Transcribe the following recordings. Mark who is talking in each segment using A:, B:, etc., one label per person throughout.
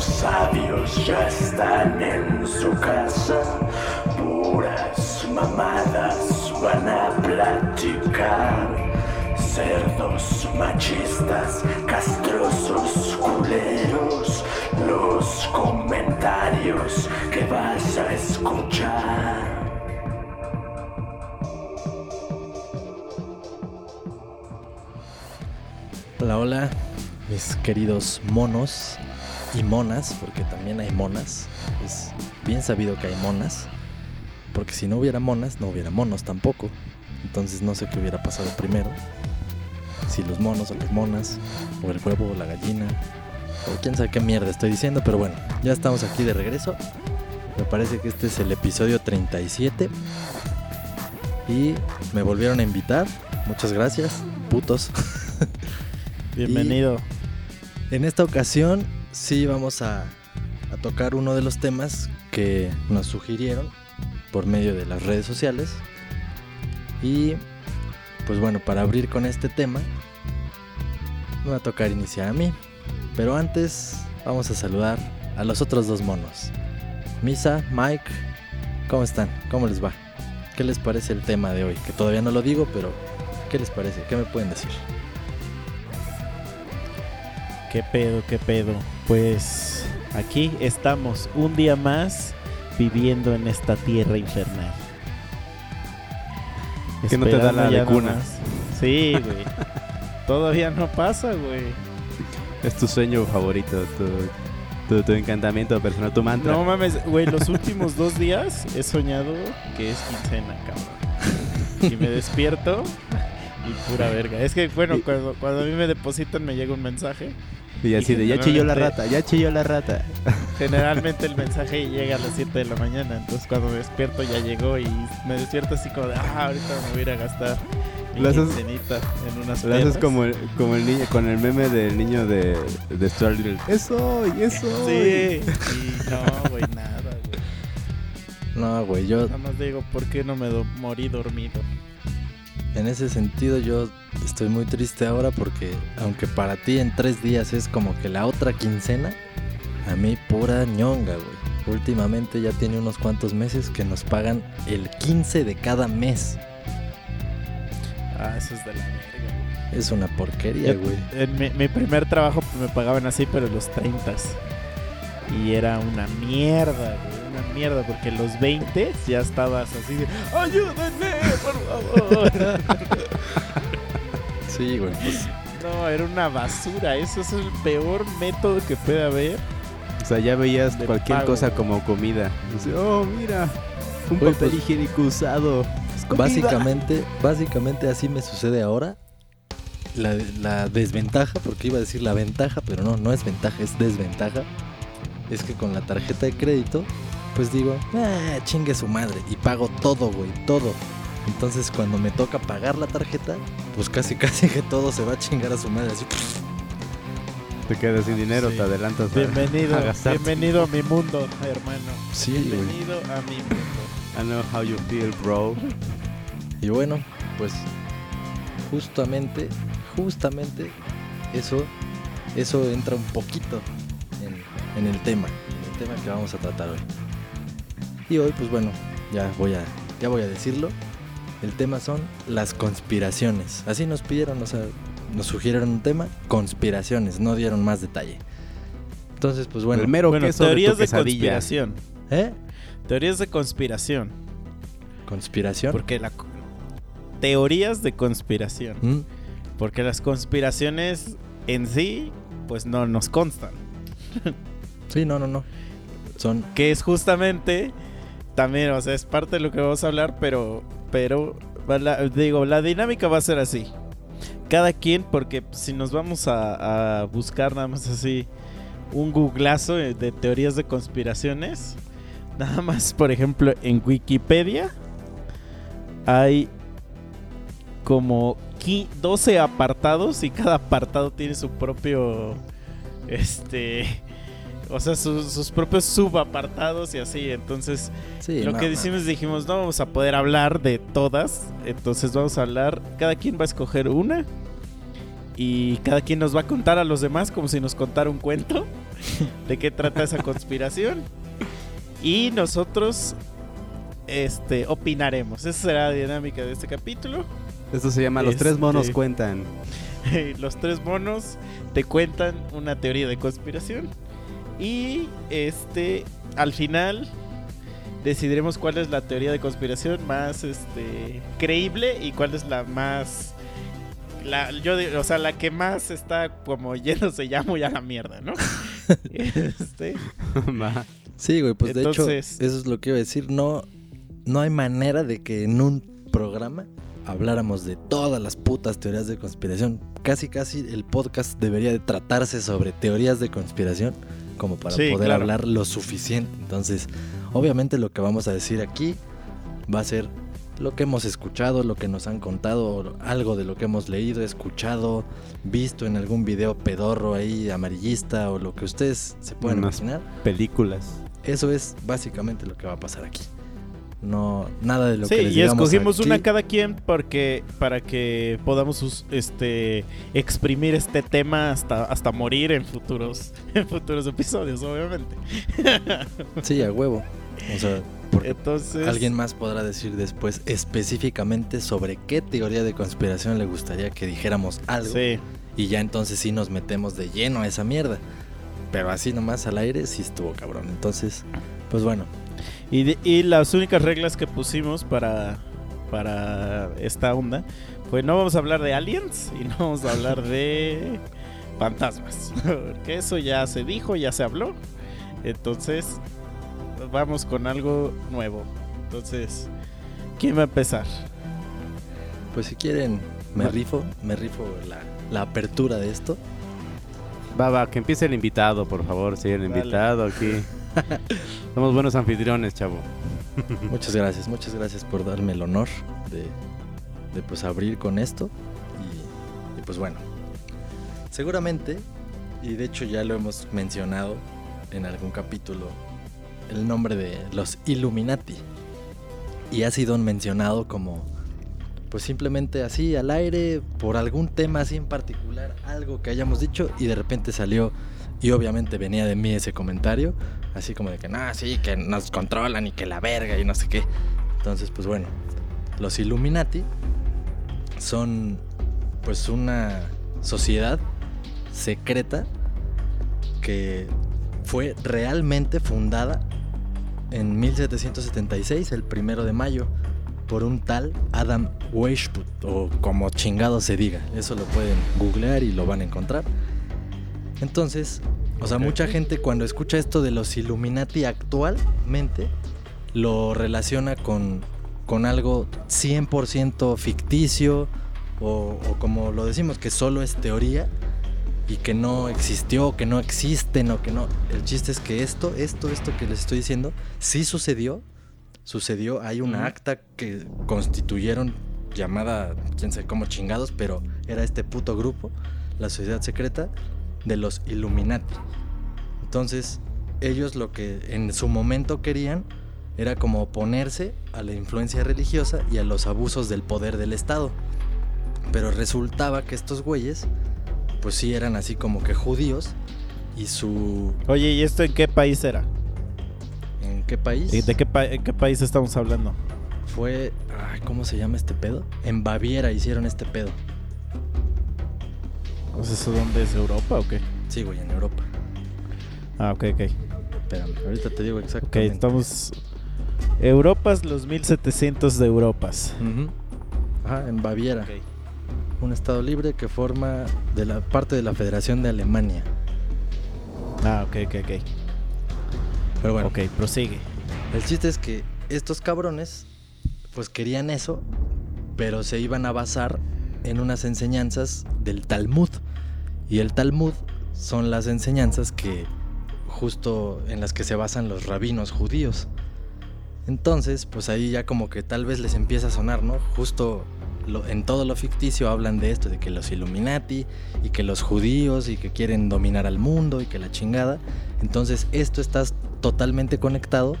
A: Los sabios ya están en su casa, puras mamadas van a platicar. Cerdos machistas, castrosos culeros, los comentarios que vas a escuchar.
B: Hola, hola, mis queridos monos y monas, porque también hay monas. Es bien sabido que hay monas, porque si no hubiera monas, no hubiera monos tampoco. Entonces no sé qué hubiera pasado primero. Si los monos o las monas, o el huevo o la gallina, o quién sabe qué mierda estoy diciendo, pero bueno, ya estamos aquí de regreso. Me parece que este es el episodio 37. Y me volvieron a invitar. Muchas gracias, putos.
C: Bienvenido.
B: En esta ocasión sí vamos a, tocar uno de los temas que nos sugirieron por medio de las redes sociales. Y pues bueno, para abrir con este tema, me va a tocar iniciar a mí. Pero antes vamos a saludar a los otros dos monos. Misa, Mike, ¿cómo están? ¿Cómo les va? ¿Qué les parece el tema de hoy? Que todavía no lo digo, pero ¿qué les parece? ¿Qué me pueden decir?
C: ¿Qué pedo, qué pedo? Pues aquí estamos un día más viviendo en esta tierra infernal.
D: Que no te da la
C: ya
D: vacuna.
C: nomás. Sí, güey. Todavía no pasa, güey.
D: Es tu sueño favorito, tu, tu, tu encantamiento personal, tu mantra.
C: No mames, güey, los últimos dos días he soñado que es quincena, cabrón. Y me despierto y pura verga. Es que, bueno, cuando, cuando a mí me depositan me llega un mensaje.
D: Y así de, ya chilló la rata, ya chilló la rata.
C: Generalmente el mensaje llega a las 7 de la mañana, entonces cuando me despierto ya llegó y me despierto así como de, ah, ahorita me voy a ir a gastar mi
D: haces-
C: en unas
D: Lo haces
C: pedas".
D: como el, como el niño, con el meme del niño de, de Stuart Little. Es hoy, es hoy.
C: Sí, y no, güey, nada, güey.
B: No, güey, yo
C: Nada más digo, ¿por qué no me do- morí dormido?
B: En ese sentido yo estoy muy triste ahora porque aunque para ti en tres días es como que la otra quincena, a mí pura ñonga, güey. Últimamente ya tiene unos cuantos meses que nos pagan el 15 de cada mes.
C: Ah, eso es de la verga, güey.
B: Es una porquería,
C: Yo-
B: güey.
C: En mi, mi primer trabajo me pagaban así, pero los 30. Y era una mierda, güey. Mierda, porque los 20 ya estabas así de ¡Ayúdenme, por favor!
B: Sí, güey. Pues,
C: no, era una basura. Eso es el peor método que puede haber.
D: O sea, ya veías cualquier
C: pago.
D: cosa como comida. Dice, oh, mira, un
B: Güey,
D: papel
B: pues,
D: higiénico usado. Es comida".
B: básicamente, básicamente así me sucede ahora. La, la desventaja, porque iba a decir la ventaja, pero no, no es ventaja, es desventaja. Es que con la tarjeta de crédito, pues digo, ah, chingue su madre. Y pago todo, güey, todo. Entonces cuando me toca pagar la tarjeta, pues casi casi que todo se va a chingar a su madre. Así,
D: Te quedas sin dinero,
C: Sí.
D: te adelantas.
C: Bienvenido,
D: a
C: bienvenido a mi mundo, hermano.
B: sí, güey.
C: Bienvenido a mi mundo.
D: I know how you feel, bro.
B: Y bueno, pues justamente, justamente eso, eso entra un poquito en, en el tema, en el tema que vamos a tratar hoy. Y hoy, pues bueno, ya voy a, ya voy a decirlo. El tema son las conspiraciones. Así nos pidieron, o sea, nos sugirieron un tema, conspiraciones, no dieron más detalle. Entonces, pues bueno,
D: el mero
C: Bueno,
D: queso de tu
C: teorías de, conspiración.
B: ¿eh?
C: Teorías de conspiración.
B: Conspiración.
C: Porque la... Teorías de conspiración.
B: ¿Mm?
C: Porque las conspiraciones en sí, pues no nos constan.
B: Sí, no, no, no. Son
C: Que es justamente también, o sea, es parte de lo que vamos a hablar, pero, pero, la- digo, la dinámica va a ser así. Cada quien, porque si nos vamos a, a buscar nada más así un googlazo de teorías de conspiraciones, nada más, por ejemplo, en Wikipedia hay como qui- 12 apartados y cada apartado tiene su propio, este, o sea, su- sus propios subapartados y así. Entonces,
B: Sí,
C: lo
B: no,
C: que decimos, dijimos, no vamos a poder hablar de todas. Entonces vamos a hablar, cada quien va a escoger una. Y cada quien nos va a contar a los demás como si nos contara un cuento. de qué trata esa conspiración. Y nosotros este, opinaremos. Esa será la dinámica de este capítulo.
D: Esto se llama Los tres monos
C: Este-
D: cuentan.
C: Los tres monos te cuentan una teoría de conspiración. Y este, al final decidiremos cuál es la teoría de conspiración más este, creíble y cuál es la más. La, yo, o sea, la que más está como yéndose ya muy a la mierda, ¿no? este,
D: Va.
B: Sí, güey, pues
C: Entonces-
B: de hecho, eso es lo que iba a decir. No, no hay manera de que en un programa habláramos de todas las putas teorías de conspiración. Casi, casi el podcast debería de tratarse sobre teorías de conspiración como para
C: Sí,
B: poder
C: claro.
B: hablar lo suficiente. Entonces, obviamente lo que vamos a decir aquí va a ser lo que hemos escuchado, lo que nos han contado, algo de lo que hemos leído, escuchado, visto en algún video pedorro ahí amarillista o lo que ustedes se puedan
D: Unas
B: imaginar.
D: Películas.
B: Eso es básicamente lo que va a pasar aquí. No, nada de lo
C: sí,
B: que les
C: y escogimos
B: aquí.
C: una cada quien porque para que podamos este exprimir este tema hasta hasta morir en futuros en futuros episodios, obviamente.
B: Sí, a huevo. O sea, porque
C: Entonces,
B: alguien más podrá decir después específicamente sobre qué teoría de conspiración le gustaría que dijéramos algo.
C: sí,
B: Y ya entonces sí nos metemos de lleno a esa mierda. Pero así nomás al aire sí estuvo cabrón. Entonces, pues bueno.
C: Y, de- y las únicas reglas que pusimos para para esta onda fue no vamos a hablar de aliens y no vamos a hablar de fantasmas, porque eso ya se dijo, ya se habló. Entonces, vamos con algo nuevo. Entonces, ¿quién va a empezar?
B: Pues si quieren, me
C: Va.
B: rifo, me rifo la, la apertura de esto.
D: Va, va, que empiece el invitado, por favor. Sí, el
C: Dale.
D: invitado aquí. Somos buenos anfitriones, chavo.
B: Muchas gracias, muchas gracias por darme el honor de, pues abrir con esto. Y, y, pues bueno, seguramente, y de hecho ya lo hemos mencionado en algún capítulo, el nombre de los Illuminati. Y ha sido mencionado como, pues simplemente así al aire, por algún tema así en particular, algo que hayamos dicho y de repente salió, y obviamente venía de mí ese comentario, así como de que, no, sí, que nos controlan y que la verga y no sé qué. Entonces, pues bueno, los Illuminati son pues una sociedad secreta que fue realmente fundada en 1776, el primero de mayo, por un tal Adam Weishaupt, o como chingado se diga. Eso lo pueden googlear y lo van a encontrar. Entonces, o sea, mucha gente cuando escucha esto de los Illuminati actualmente, lo relaciona con, con algo 100% ficticio, o, o como lo decimos, que solo es teoría y que no existió, que no existen o que no. El chiste es que esto, esto, esto que les estoy diciendo, sí sucedió. Sucedió, hay una acta que constituyeron llamada, quién sabe cómo chingados, pero era este puto grupo, la sociedad secreta de los Illuminati. Entonces, ellos lo que en su momento querían era como oponerse a la influencia religiosa y a los abusos del poder del Estado. Pero resultaba que estos güeyes, pues sí eran así como que judíos y su...
C: Oye, ¿y esto en qué país era?
B: ¿En qué país?
C: ¿Y ¿De qué, pa- en qué país estamos hablando?
B: Fue... Ay, ¿Cómo se llama este pedo? En Baviera hicieron este pedo.
C: O sea, ¿eso dónde es Europa o qué?
B: Sí, güey, en Europa.
C: Ah, ok, ok.
B: Espérame, ahorita te digo
C: Ok,
B: exactamente.
C: estamos... Europas, los 1700 de Europas.
B: Ujú. Ajá, en Baviera.
C: Ok.
B: Un estado libre que forma de la parte de la Federación de Alemania.
C: Ah, ok, ok, ok.
B: Pero bueno,
C: Ok, prosigue.
B: el chiste es que estos cabrones pues querían eso, pero se iban a basar en unas enseñanzas del Talmud. Y el Talmud son las enseñanzas que justo en las que se basan los rabinos judíos. Entonces, pues ahí ya como que tal vez les empieza a sonar, ¿no? Justo en todo lo ficticio hablan de esto, de que los Illuminati y que los judíos y que quieren dominar al mundo y que la chingada. Entonces esto está totalmente conectado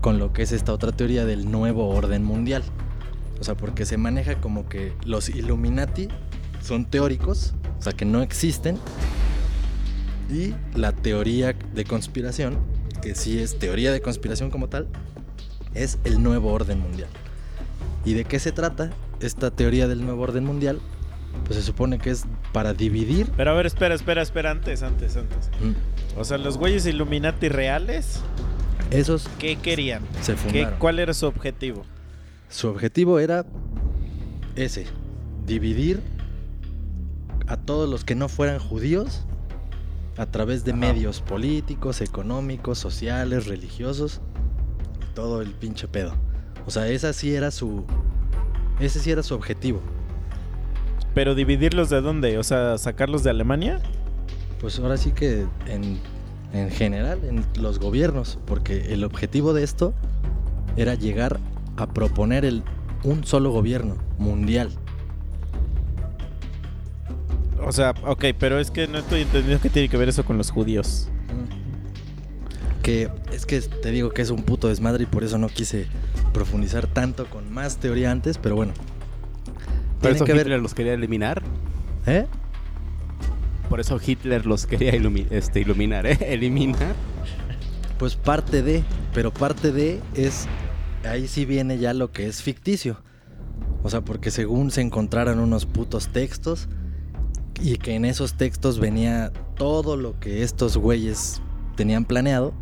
B: con lo que es esta otra teoría del nuevo orden mundial. O sea, porque se maneja como que los Illuminati son teóricos, o sea, que no existen, Y la teoría de conspiración, que sí es teoría de conspiración como tal, es el nuevo orden mundial. ¿Y de qué se trata esta teoría del nuevo orden mundial? Pues se supone que es para dividir.
C: Pero a ver, espera, espera, espera, antes, antes, antes.
B: Mm,
C: O sea, los güeyes Illuminati reales,
B: Esos
C: ¿qué querían?
B: se
C: ¿Qué,
B: fundaron.
C: ¿Cuál era su objetivo?
B: Su objetivo era ese, dividir a todos los que no fueran judíos a través de
C: Ajá.
B: medios políticos, económicos, sociales, religiosos, y todo el pinche pedo. O sea, esa sí era su ese sí era su objetivo.
C: ¿Pero dividirlos de dónde? O sea, sacarlos de Alemania.
B: Pues ahora sí que en, en general, en los gobiernos, porque el objetivo de esto era llegar a proponer el, un solo gobierno mundial.
C: O sea, ok, pero es que no estoy entendiendo qué tiene que ver eso con los judíos.
B: Que es que te digo que es un puto desmadre y por eso no quise profundizar tanto con más teoría antes, pero bueno.
D: Por
B: Tiene
D: eso
B: que
D: Hitler
B: ver.
D: los quería eliminar.
B: ¿Eh?
D: Por eso Hitler los quería ilumi- este, iluminar, ¿eh? Eliminar.
B: Pues parte de, pero parte de es. Ahí sí viene ya lo que es ficticio. O sea, porque según se encontraron unos putos textos y que en esos textos venía todo lo que estos güeyes tenían planeado,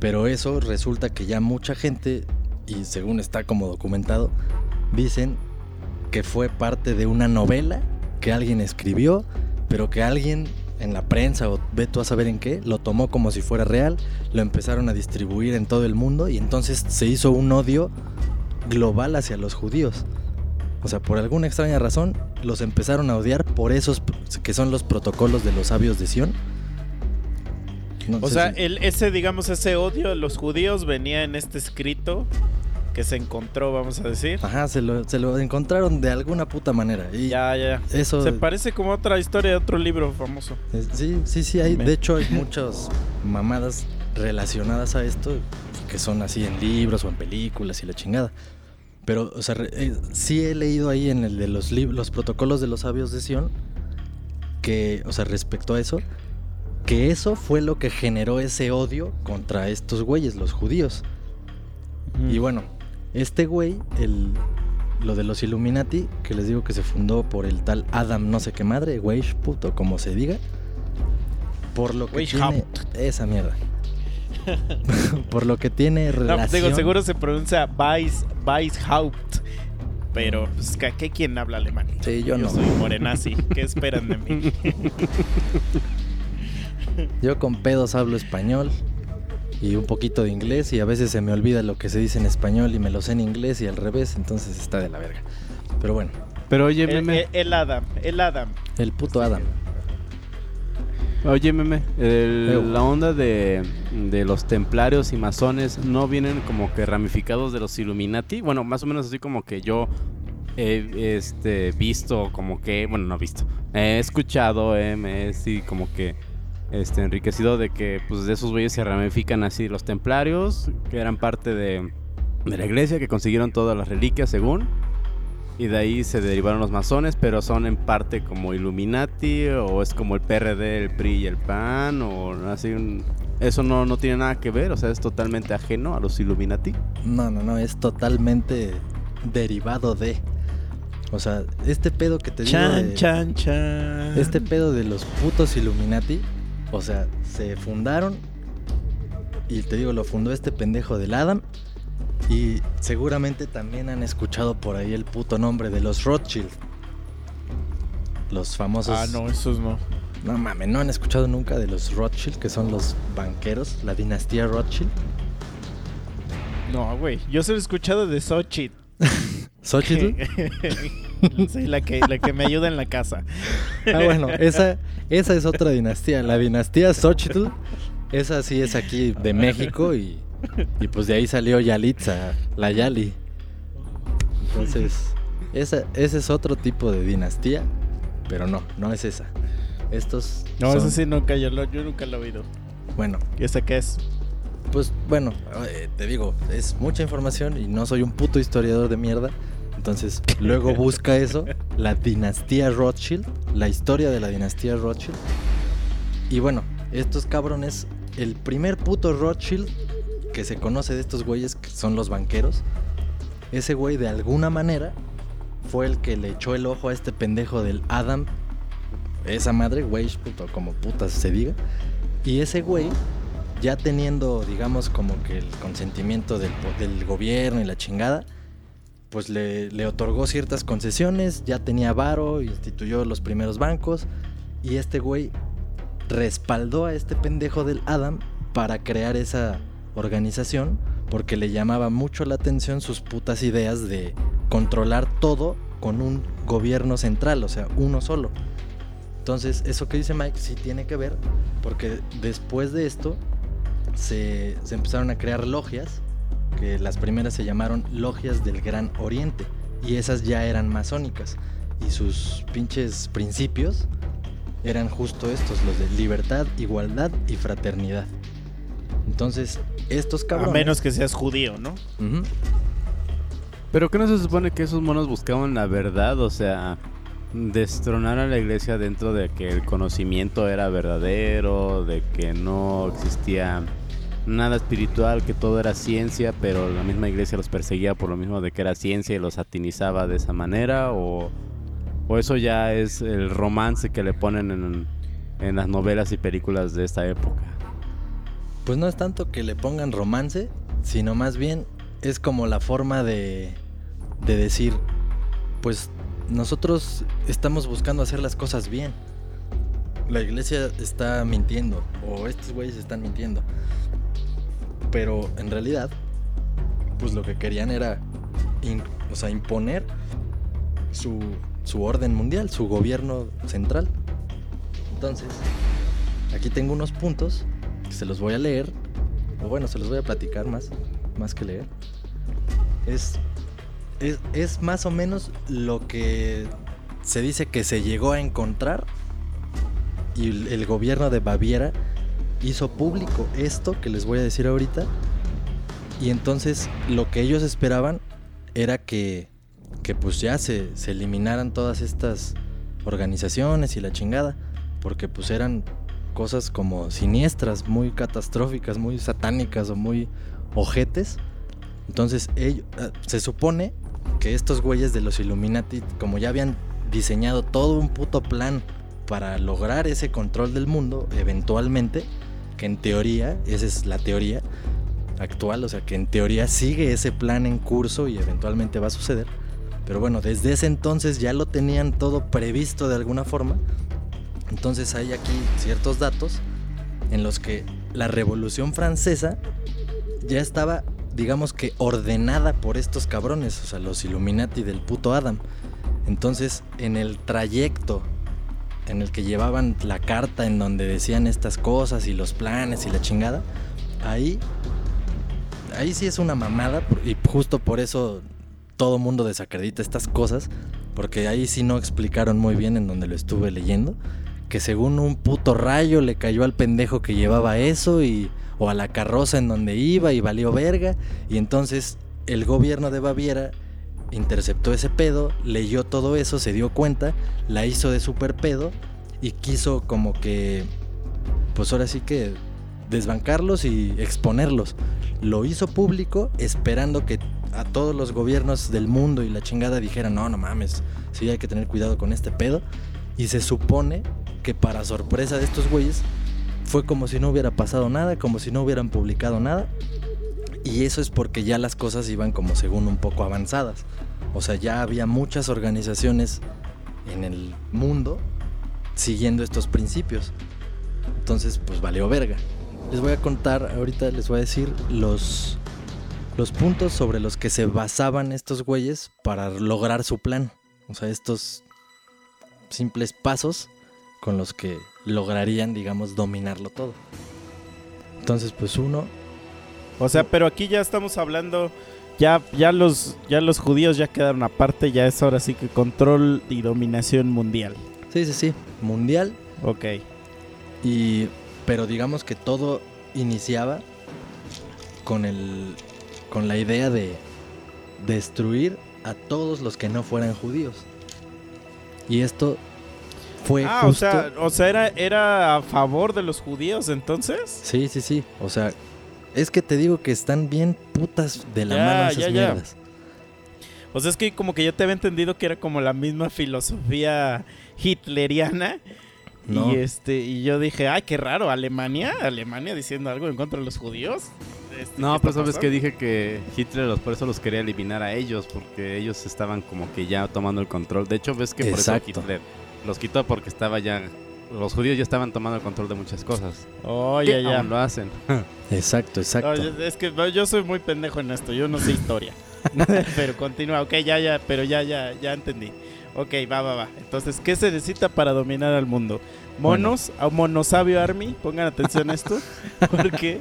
B: pero eso resulta que ya mucha gente, y según está como documentado, dicen que fue parte de una novela que alguien escribió, pero que alguien en la prensa o ve tú a saber en qué, lo tomó como si fuera real, lo empezaron a distribuir en todo el mundo y entonces se hizo un odio global hacia los judíos. O sea, por alguna extraña razón, los empezaron a odiar por esos que son los protocolos de los sabios de Sion. No
C: O sea,
B: si-
C: el, ese, digamos, ese odio de los judíos venía en este escrito que se encontró, vamos a decir.
B: Ajá, se lo, se lo encontraron de alguna puta manera. Y
C: Ya, ya.
B: eso.
C: Se parece como otra historia de otro libro famoso.
B: Sí, sí, sí, hay. De hecho, hay muchas mamadas relacionadas a esto que son así en libros o en películas y la chingada. Pero, o sea, eh, sí he leído ahí en el de los, lib- los protocolos de los sabios de Sion que, o sea, respecto a eso, que eso fue lo que generó ese odio contra estos güeyes, los judíos. Y bueno, este güey, el, lo de los Illuminati, que les digo que se fundó por el tal Adam no sé qué madre, Weishaupt o como se diga, por lo que tiene esa mierda. por lo que tiene
C: No,
B: relación.
C: pues digo, seguro se pronuncia Weiss, Weishaupt. Pero, pues, ¿qué, qué- quién habla alemán?
B: Sí, yo no.
C: soy morenazi. ¿Qué esperan de mí?
B: Yo con pedos hablo español y un poquito de inglés y a veces se me olvida lo que se dice en español y me lo sé en inglés y al revés, entonces está de la verga. Pero bueno,
D: Pero oye,
C: el,
D: meme.
C: el- el Adam, el Adam.
B: el puto Adam.
D: Oye, meme. el- la onda de, de los templarios y masones no vienen como que ramificados de los Illuminati. Bueno, más o menos así como que yo he este, visto, como que. Bueno, no visto. He escuchado, eh, me he sí, como que. Este, enriquecido de que pues de esos güeyes se ramifican así los templarios, que eran parte de, de la iglesia, que consiguieron todas las reliquias según. Y de ahí se derivaron los masones, pero son en parte como Illuminati, o es como el PRD, el PRI y el PAN, o así un... Eso no, no tiene nada que ver, o sea, es totalmente ajeno a los Illuminati.
B: No, no, no, es totalmente derivado de. O sea, este pedo que te digo
C: Chan,
B: de-
C: chan, chan.
B: Este pedo de los putos Illuminati, o sea, se fundaron y te digo, lo fundó este pendejo del Adam y seguramente también han escuchado por ahí el puto nombre de los Rothschild. Los famosos
C: Ah, no, esos no.
B: No mames, no han escuchado nunca de los Rothschild, que son los banqueros, la dinastía Rothschild.
C: No, güey. Yo solo he escuchado de Xochitl.
B: Xochitl.
C: sí, la que, la que me ayuda en la casa.
B: Ah, bueno, esa, esa es otra dinastía. La dinastía Xochitl, esa sí es aquí de México y, y pues de ahí salió Yalitza, la Yali. Entonces, esa, ese es otro tipo de dinastía, pero no, no es esa. Estos.
C: No,
B: son-
C: eso sí nunca, yo, lo- yo nunca lo he oído.
B: Bueno,
C: ¿Y esa qué es?
B: pues bueno, eh, te digo, es mucha información y no soy un puto historiador de mierda. Entonces, luego busca eso, la dinastía Rothschild, la historia de la dinastía Rothschild. Y bueno, estos cabrones, el primer puto Rothschild que se conoce de estos güeyes, que son los banqueros, ese güey de alguna manera fue el que le echó el ojo a este pendejo del Adam, esa madre, güey, puto, como putas se diga. Y ese güey, ya teniendo, digamos, como que el consentimiento del, gobierno y la chingada, pues le, otorgó ciertas concesiones, ya tenía varo, instituyó los primeros bancos, y este güey respaldó a este pendejo del Adam para crear esa organización porque le llamaba mucho la atención sus putas ideas de controlar todo con un gobierno central, o sea, uno solo. Entonces, eso que dice Mike sí tiene que ver porque después de esto se, se empezaron a crear logias, que las primeras se llamaron logias del Gran Oriente y esas ya eran masónicas y sus pinches principios eran justo estos, los de libertad, igualdad y fraternidad. Entonces, estos
C: A
B: cabrones...
C: menos que seas judío, ¿no?
D: Pero que no se supone que esos monos buscaban la verdad, o sea, destronar a la iglesia dentro de que el conocimiento era verdadero, de que no existía nada espiritual, que todo era ciencia, pero la misma iglesia los perseguía por lo mismo de que era ciencia y los satinizaba de esa manera, o, o eso ya es el romance que le ponen en, en las novelas y películas de esta época.
B: Pues no es tanto que le pongan romance, sino más bien es como la forma de, de decir, pues nosotros estamos buscando hacer las cosas bien. La iglesia está mintiendo, o estos güeyes están mintiendo. Pero en realidad, pues lo que querían era o sea, imponer su, su orden mundial, su gobierno central. Entonces, aquí tengo unos puntos que se los voy a leer, o bueno, se los voy a platicar más, más que leer. Es, es, es más o menos lo que se dice que se llegó a encontrar y el gobierno de Baviera hizo público esto que les voy a decir ahorita. Y entonces lo que ellos esperaban era que, que pues ya se, se eliminaran todas estas organizaciones y la chingada. Porque pues eran cosas como siniestras, muy catastróficas, muy satánicas o muy ojetes. Entonces ello- eh, se supone que estos güeyes de los Illuminati, como ya habían diseñado todo un puto plan para lograr ese control del mundo, eventualmente, que en teoría, esa es la teoría actual, o sea que en teoría sigue ese plan en curso y eventualmente va a suceder. Pero bueno, desde ese entonces ya lo tenían todo previsto de alguna forma. Entonces hay aquí ciertos datos en los que la Revolución Francesa ya estaba, digamos que ordenada por estos cabrones, o sea, los Illuminati del puto Adam. Entonces, en el trayecto en el que llevaban la carta en donde decían estas cosas y los planes y la chingada, ahí, ahí sí es una mamada y justo por eso todo mundo desacredita estas cosas, porque ahí sí no explicaron muy bien en donde lo estuve leyendo, que según un puto rayo le cayó al pendejo que llevaba eso y o a la carroza en donde iba y valió verga y entonces el gobierno de Baviera interceptó ese pedo, leyó todo eso, se dio cuenta, la hizo de super pedo y quiso como que pues ahora sí que desbancarlos y exponerlos. Lo hizo público esperando que a todos los gobiernos del mundo y la chingada dijeran, no, no mames, sí hay que tener cuidado con este pedo. Y se supone que para sorpresa de estos güeyes fue como si no hubiera pasado nada, como si no hubieran publicado nada. Y eso es porque ya las cosas iban como según un poco avanzadas. O sea, ya había muchas organizaciones en el mundo siguiendo estos principios. Entonces, pues valió verga. Les voy a contar, ahorita les voy a decir los, los puntos sobre los que se basaban estos güeyes para lograr su plan. O sea, estos simples pasos con los que lograrían, digamos, dominarlo todo. Entonces, pues uno,
C: O sea, pero aquí ya estamos hablando, ya, ya, los, ya los judíos ya quedaron aparte, ya es ahora sí que control y dominación mundial.
B: sí, sí, sí, mundial,
C: Ok.
B: Y, pero digamos que todo iniciaba con el, con la idea de destruir a todos los que no fueran judíos. Y esto fue
C: Ah,
B: justo...
C: o sea, o sea era, era a favor de los judíos entonces.
B: Sí, sí, sí. O sea, es que te digo que están bien putas de la
C: Ya,
B: mano esas
C: ya, ya.
B: mierdas.
C: O sea, es que como que yo te había entendido que era como la misma filosofía hitleriana.
B: No.
C: Y este, y yo dije, ay, qué raro, Alemania, Alemania diciendo algo en contra de los judíos. Este,
D: No,
C: ¿qué
D: pero sabes que dije que Hitler los, por eso los quería eliminar a ellos, porque ellos estaban como que ya tomando el control. De hecho, ves que por
B: Exacto.
D: eso Hitler los quitó porque estaba ya... Los judíos ya estaban tomando el control de muchas cosas.
C: Oh, ya, ya.
D: aún lo hacen.
B: Exacto, exacto.
C: No, es que no, yo soy muy pendejo en esto, yo no sé historia. pero continúa, ok, ya, ya, pero ya, ya, ya entendí. Ok, va, va, va. Entonces, ¿qué se necesita para dominar al mundo? Monos, a Monosabio Army, pongan atención a esto, porque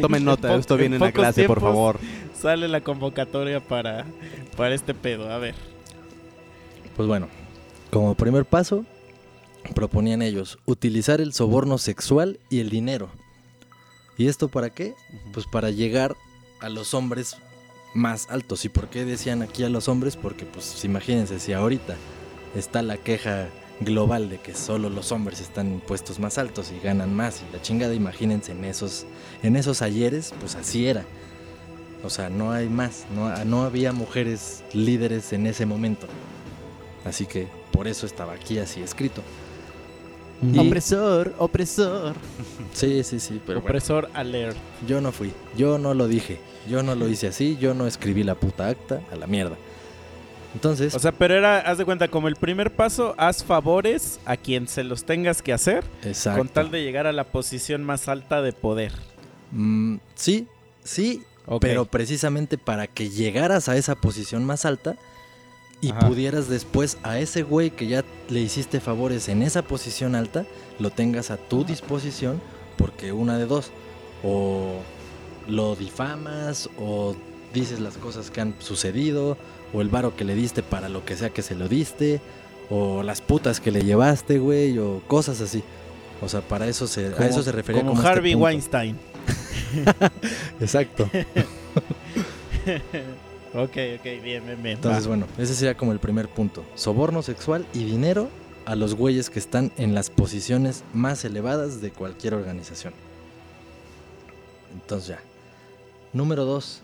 D: Tomen
C: en
D: nota, esto viene en la clase, por favor.
C: Sale la convocatoria para, para este pedo, a ver.
B: Pues bueno, como primer paso, proponían ellos utilizar el soborno sexual y el dinero. ¿Y esto para qué? Pues para llegar a los hombres más altos. ¿Y por qué decían aquí a los hombres? Porque pues imagínense, si ahorita está la queja global de que solo los hombres están en puestos más altos y ganan más y la chingada, imagínense en esos, en esos ayeres, pues así era. O sea, no hay más, no, no había mujeres líderes en ese momento. Así que por eso estaba aquí así escrito. Y-
D: Opresor, opresor.
B: Sí, sí, sí, pero bueno,
C: Opresor alert.
B: yo no fui, yo no lo dije, yo no lo hice así, yo no escribí la puta acta a la mierda. Entonces,
C: O sea, pero era, haz de cuenta, como el primer paso, haz favores a quien se los tengas que hacer
B: exacto.
C: con tal de llegar a la posición más alta de poder.
B: Mm, sí, sí, pero precisamente para que llegaras a esa posición más alta y
C: Ajá.
B: pudieras después a ese güey que ya le hiciste favores en esa posición alta, lo tengas a tu disposición, porque una de dos, o lo difamas, o dices las cosas que han sucedido, o el varo que le diste para lo que sea que se lo diste, o las putas que le llevaste, güey, o cosas así. O sea, para eso se, a eso se refería
C: como,
B: como este
C: Harvey. Weinstein.
B: Exacto.
C: ok, ok, bien, bien, bien.
B: Entonces,
C: va.
B: bueno, ese sería como el primer punto. Soborno sexual y dinero a los güeyes que están en las posiciones más elevadas de cualquier organización. Entonces ya. Número dos,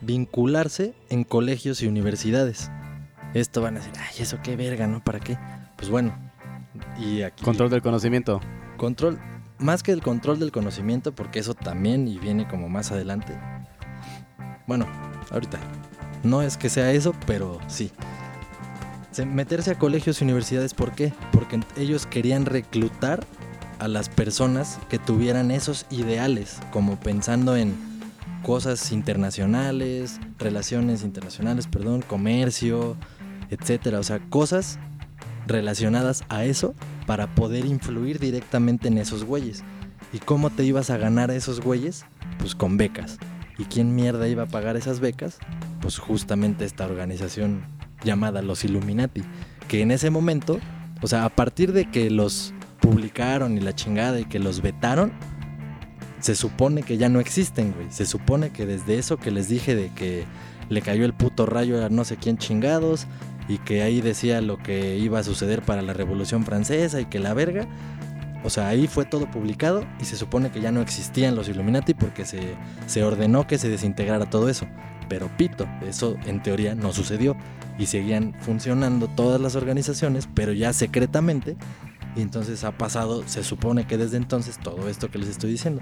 B: vincularse en colegios y universidades. Esto van a decir, ay, eso qué verga, ¿no? ¿Para qué? Pues bueno, y aquí...
D: Control del conocimiento.
B: Control, más que el control del conocimiento, porque eso también y viene como más adelante. Bueno, ahorita. No es que sea eso, pero sí. Se- meterse a colegios y universidades, ¿por qué? Porque ellos querían reclutar a las personas que tuvieran esos ideales, como pensando en cosas internacionales, relaciones internacionales, perdón, comercio, etcétera, o sea, cosas relacionadas a eso para poder influir directamente en esos güeyes. ¿Y cómo te ibas a ganar a esos güeyes? Pues con becas. ¿Y quién mierda iba a pagar esas becas? Pues justamente esta organización llamada los Illuminati, que en ese momento, o sea, a partir de que los publicaron y la chingada y que los vetaron, se supone que ya no existen, güey. Se supone que desde eso que les dije de que le cayó el puto rayo a no sé quién chingados y que ahí decía lo que iba a suceder para la Revolución Francesa y que la verga. O sea, ahí fue todo publicado y se supone que ya no existían los Illuminati porque se, se ordenó que se desintegrara todo eso. Pero pito, eso en teoría no sucedió y seguían funcionando todas las organizaciones, pero ya secretamente. Y entonces ha pasado, se supone que desde entonces todo esto que les estoy diciendo.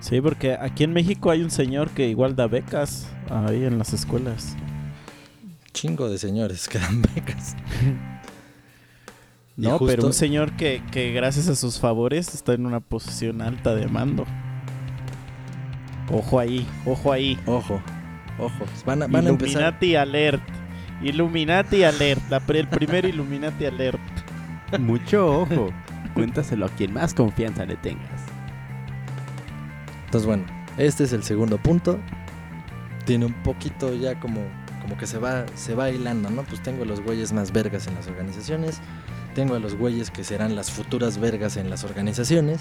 C: Sí, porque aquí en México hay un señor que igual da becas ahí en las escuelas.
B: Chingo de señores que dan becas.
C: No, pero un señor que, que gracias a sus favores está en una posición alta de mando. Ojo ahí, ojo ahí.
B: Ojo, ojo. Van a, van a empezar.
C: Illuminati alert. Illuminati alert. La pre- el primer Illuminati alert.
D: Mucho ojo. Cuéntaselo a quien más confianza le tengas.
B: Entonces, bueno, este es el segundo punto. Tiene un poquito ya como, como que se va, se va hilando, ¿no? Pues tengo los güeyes más vergas en las organizaciones. Tengo a los güeyes que serán las futuras vergas en las organizaciones.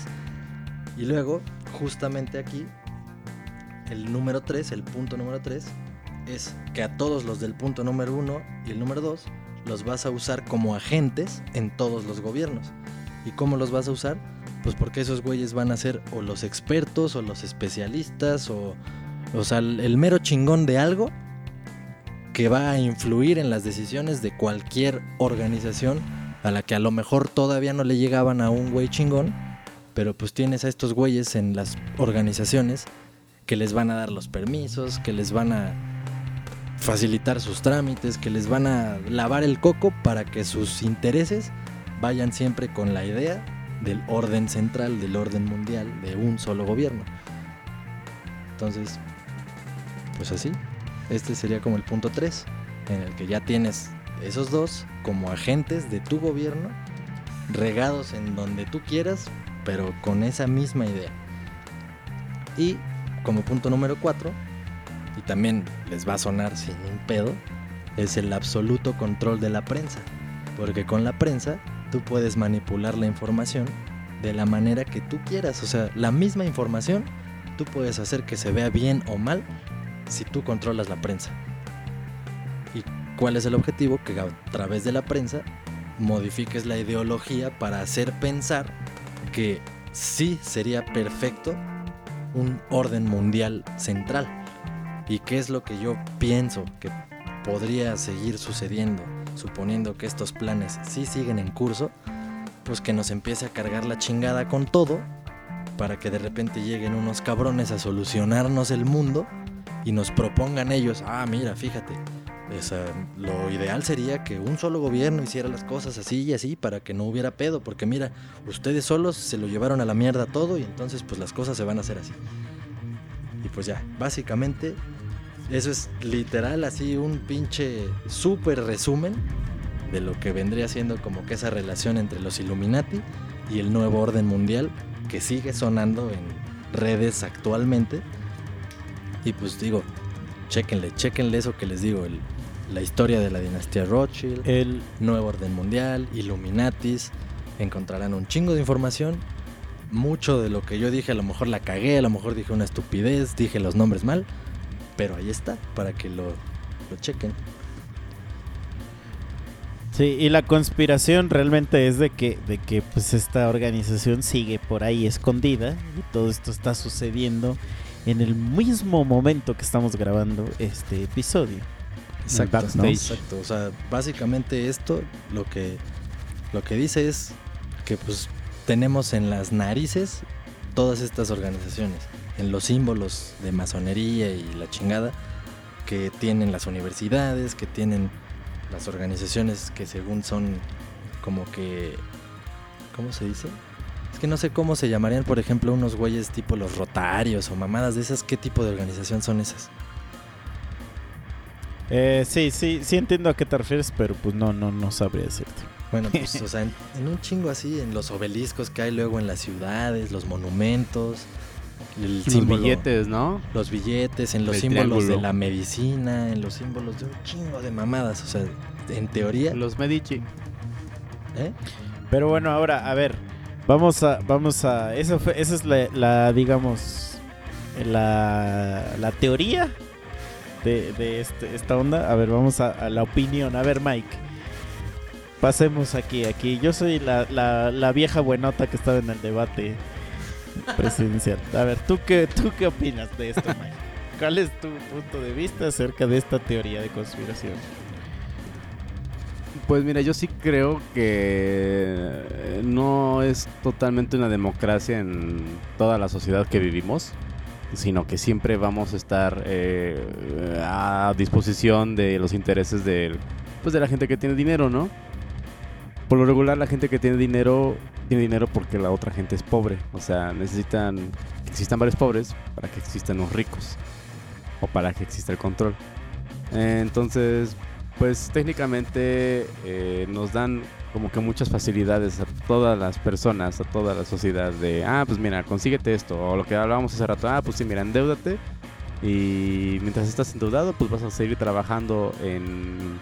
B: Y luego, justamente aquí, el número 3, el punto número 3, es que a todos los del punto número 1 y el número 2 los vas a usar como agentes en todos los gobiernos. ¿Y cómo los vas a usar? Pues porque esos güeyes van a ser o los expertos o los especialistas o, o sea, el, el mero chingón de algo que va a influir en las decisiones de cualquier organización a la que a lo mejor todavía no le llegaban a un güey chingón, pero pues tienes a estos güeyes en las organizaciones que les van a dar los permisos, que les van a facilitar sus trámites, que les van a lavar el coco para que sus intereses vayan siempre con la idea del orden central, del orden mundial, de un solo gobierno. Entonces, pues así, este sería como el punto 3, en el que ya tienes esos dos como agentes de tu gobierno, regados en donde tú quieras, pero con esa misma idea. Y como punto número 4, y también les va a sonar sin un pedo, es el absoluto control de la prensa. Porque con la prensa tú puedes manipular la información de la manera que tú quieras. O sea, la misma información tú puedes hacer que se vea bien o mal si tú controlas la prensa. ¿Y cuál es el objetivo? Que a través de la prensa modifiques la ideología para hacer pensar que sí sería perfecto un orden mundial central. ¿Y qué es lo que yo pienso que podría seguir sucediendo, suponiendo que estos planes sí siguen en curso? Pues que nos empiece a cargar la chingada con todo, para que de repente lleguen unos cabrones a solucionarnos el mundo y nos propongan ellos, ah, mira, fíjate, lo ideal sería que un solo gobierno hiciera las cosas así y así para que no hubiera pedo, porque mira, ustedes solos se lo llevaron a la mierda todo y entonces pues las cosas se van a hacer así. Y pues ya, básicamente eso es literal así un pinche súper resumen de lo que vendría siendo como que esa relación entre los Illuminati y el nuevo orden mundial que sigue sonando en redes actualmente. Y pues digo, chéquenle, chéquenle eso que les digo, el- la historia de la dinastía Rothschild,
C: El,
B: nuevo orden mundial, Illuminatis, encontrarán un chingo de información. Mucho de lo que yo dije, a lo mejor la cagué, a lo mejor dije una estupidez, dije los nombres mal, pero ahí está, para que lo, lo chequen.
C: sí, y la conspiración realmente es de que, de que pues esta organización sigue por ahí escondida y todo esto está sucediendo en el mismo momento que estamos grabando este episodio.
B: Exacto,
D: backstage.
B: ¿no? Exacto. O sea, básicamente esto lo que, lo que dice es que pues tenemos en las narices todas estas organizaciones, en los símbolos de masonería y la chingada que tienen las universidades, que tienen las organizaciones que según son como que... ¿Cómo se dice? Es que no sé cómo se llamarían, por ejemplo, unos güeyes tipo los rotarios o mamadas de esas. ¿Qué tipo de organización son esas?
C: Eh, sí, sí, sí entiendo a qué te refieres, pero pues no, no, no sabría decirte.
B: Bueno, pues, o sea, en, en un chingo así, en los obeliscos que hay luego en las ciudades, los monumentos, el
D: Los
B: símbolo-
D: billetes, ¿no?
B: los billetes, en los
D: El
B: símbolos de la medicina, en los símbolos de un chingo de mamadas. O sea, en teoría,
D: Los Medici.
B: ¿eh?
C: Pero bueno, ahora, a ver, vamos a, vamos a, eso fue, esa es la, la, digamos, la, la teoría de, este- esta onda. A ver, vamos a, la opinión. A ver, Mike, pasemos aquí, aquí. Yo soy la, la, la vieja buenota que estaba en el debate presidencial. A ver, ¿tú qué, tú qué opinas de esto, Mike? ¿Cuál es tu punto de vista acerca de esta teoría de conspiración?
D: Pues mira, yo sí creo que no es totalmente una democracia en toda la sociedad que vivimos, sino que siempre vamos a estar eh, a disposición de los intereses del, pues de la gente que tiene dinero, ¿no? Por lo regular la gente que tiene dinero tiene dinero porque la otra gente es pobre, o sea, necesitan que existan varios pobres para que existan los ricos o para que exista el control. Entonces, pues técnicamente eh, nos dan como que muchas facilidades a todas las personas, a toda la sociedad de, ah, pues mira, consíguete esto, o lo que hablábamos hace rato, ah, pues sí, mira, endeudate y mientras estás endeudado, pues vas a seguir trabajando en,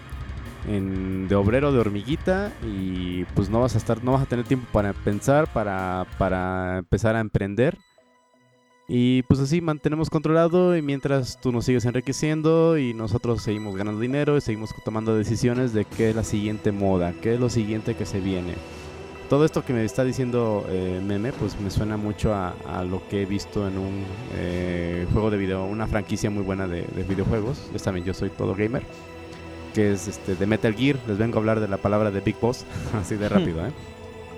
D: en- de obrero, de hormiguita y pues no vas a estar, no vas a tener tiempo para pensar, para, para empezar a emprender Y pues así mantenemos controlado y mientras tú nos sigues enriqueciendo y nosotros seguimos ganando dinero y seguimos tomando decisiones de qué es la siguiente moda, qué es lo siguiente que se viene. Todo esto que me está diciendo eh, Meme, pues me suena mucho a, a lo que he visto en un eh, juego de video, una franquicia muy buena de, de videojuegos. Ya saben, yo soy todo gamer, que es este de Metal Gear. Les vengo a hablar de la palabra de Big Boss, así de rápido, ¿eh?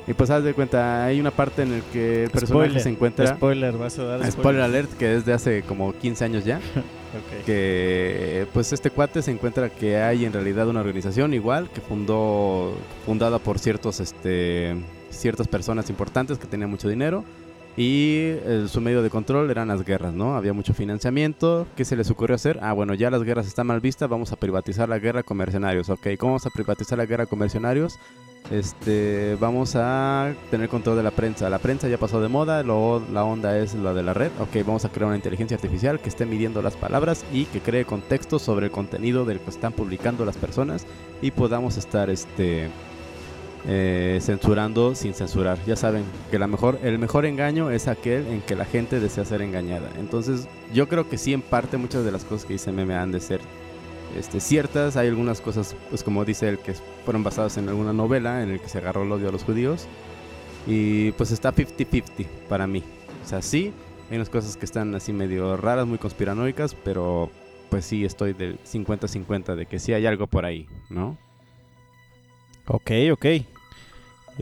D: Y pues haz de cuenta, hay una parte en la que el personaje
C: Spoiler,
D: se encuentra...
C: Spoiler, vas a dar
D: Spoiler alert, que es de hace como 15 años ya.
C: Ok.
D: que pues este cuate se encuentra que hay en realidad una organización igual que fundó fundada por ciertos este ciertas personas importantes que tenían mucho dinero y eh, su medio de control eran las guerras, ¿no? Había mucho financiamiento. ¿Qué se les ocurrió hacer? Ah, bueno, ya las guerras están mal vistas, vamos a privatizar la guerra con mercenarios. Ok, ¿cómo vamos a privatizar la guerra con mercenarios? Este, vamos a tener control de la prensa. La prensa ya pasó de moda, luego la onda es la de la red. Ok, vamos a crear una inteligencia artificial que esté midiendo las palabras y que cree contexto sobre el contenido del que están publicando las personas y podamos estar este eh, censurando sin censurar. Ya saben que la mejor, el mejor engaño es aquel en que la gente desea ser engañada. Entonces, yo creo que sí, en parte, muchas de las cosas que dice Meme han de ser este, ciertas. Hay algunas cosas, pues como dice él, que fueron basadas en alguna novela en el que se agarró el odio a los judíos. Y pues está 50-50 para mí. O sea, sí, hay unas cosas que están así medio raras, muy conspiranoicas, pero pues sí estoy del 50-50 de que sí hay algo por ahí, ¿no?
C: Ok, ok.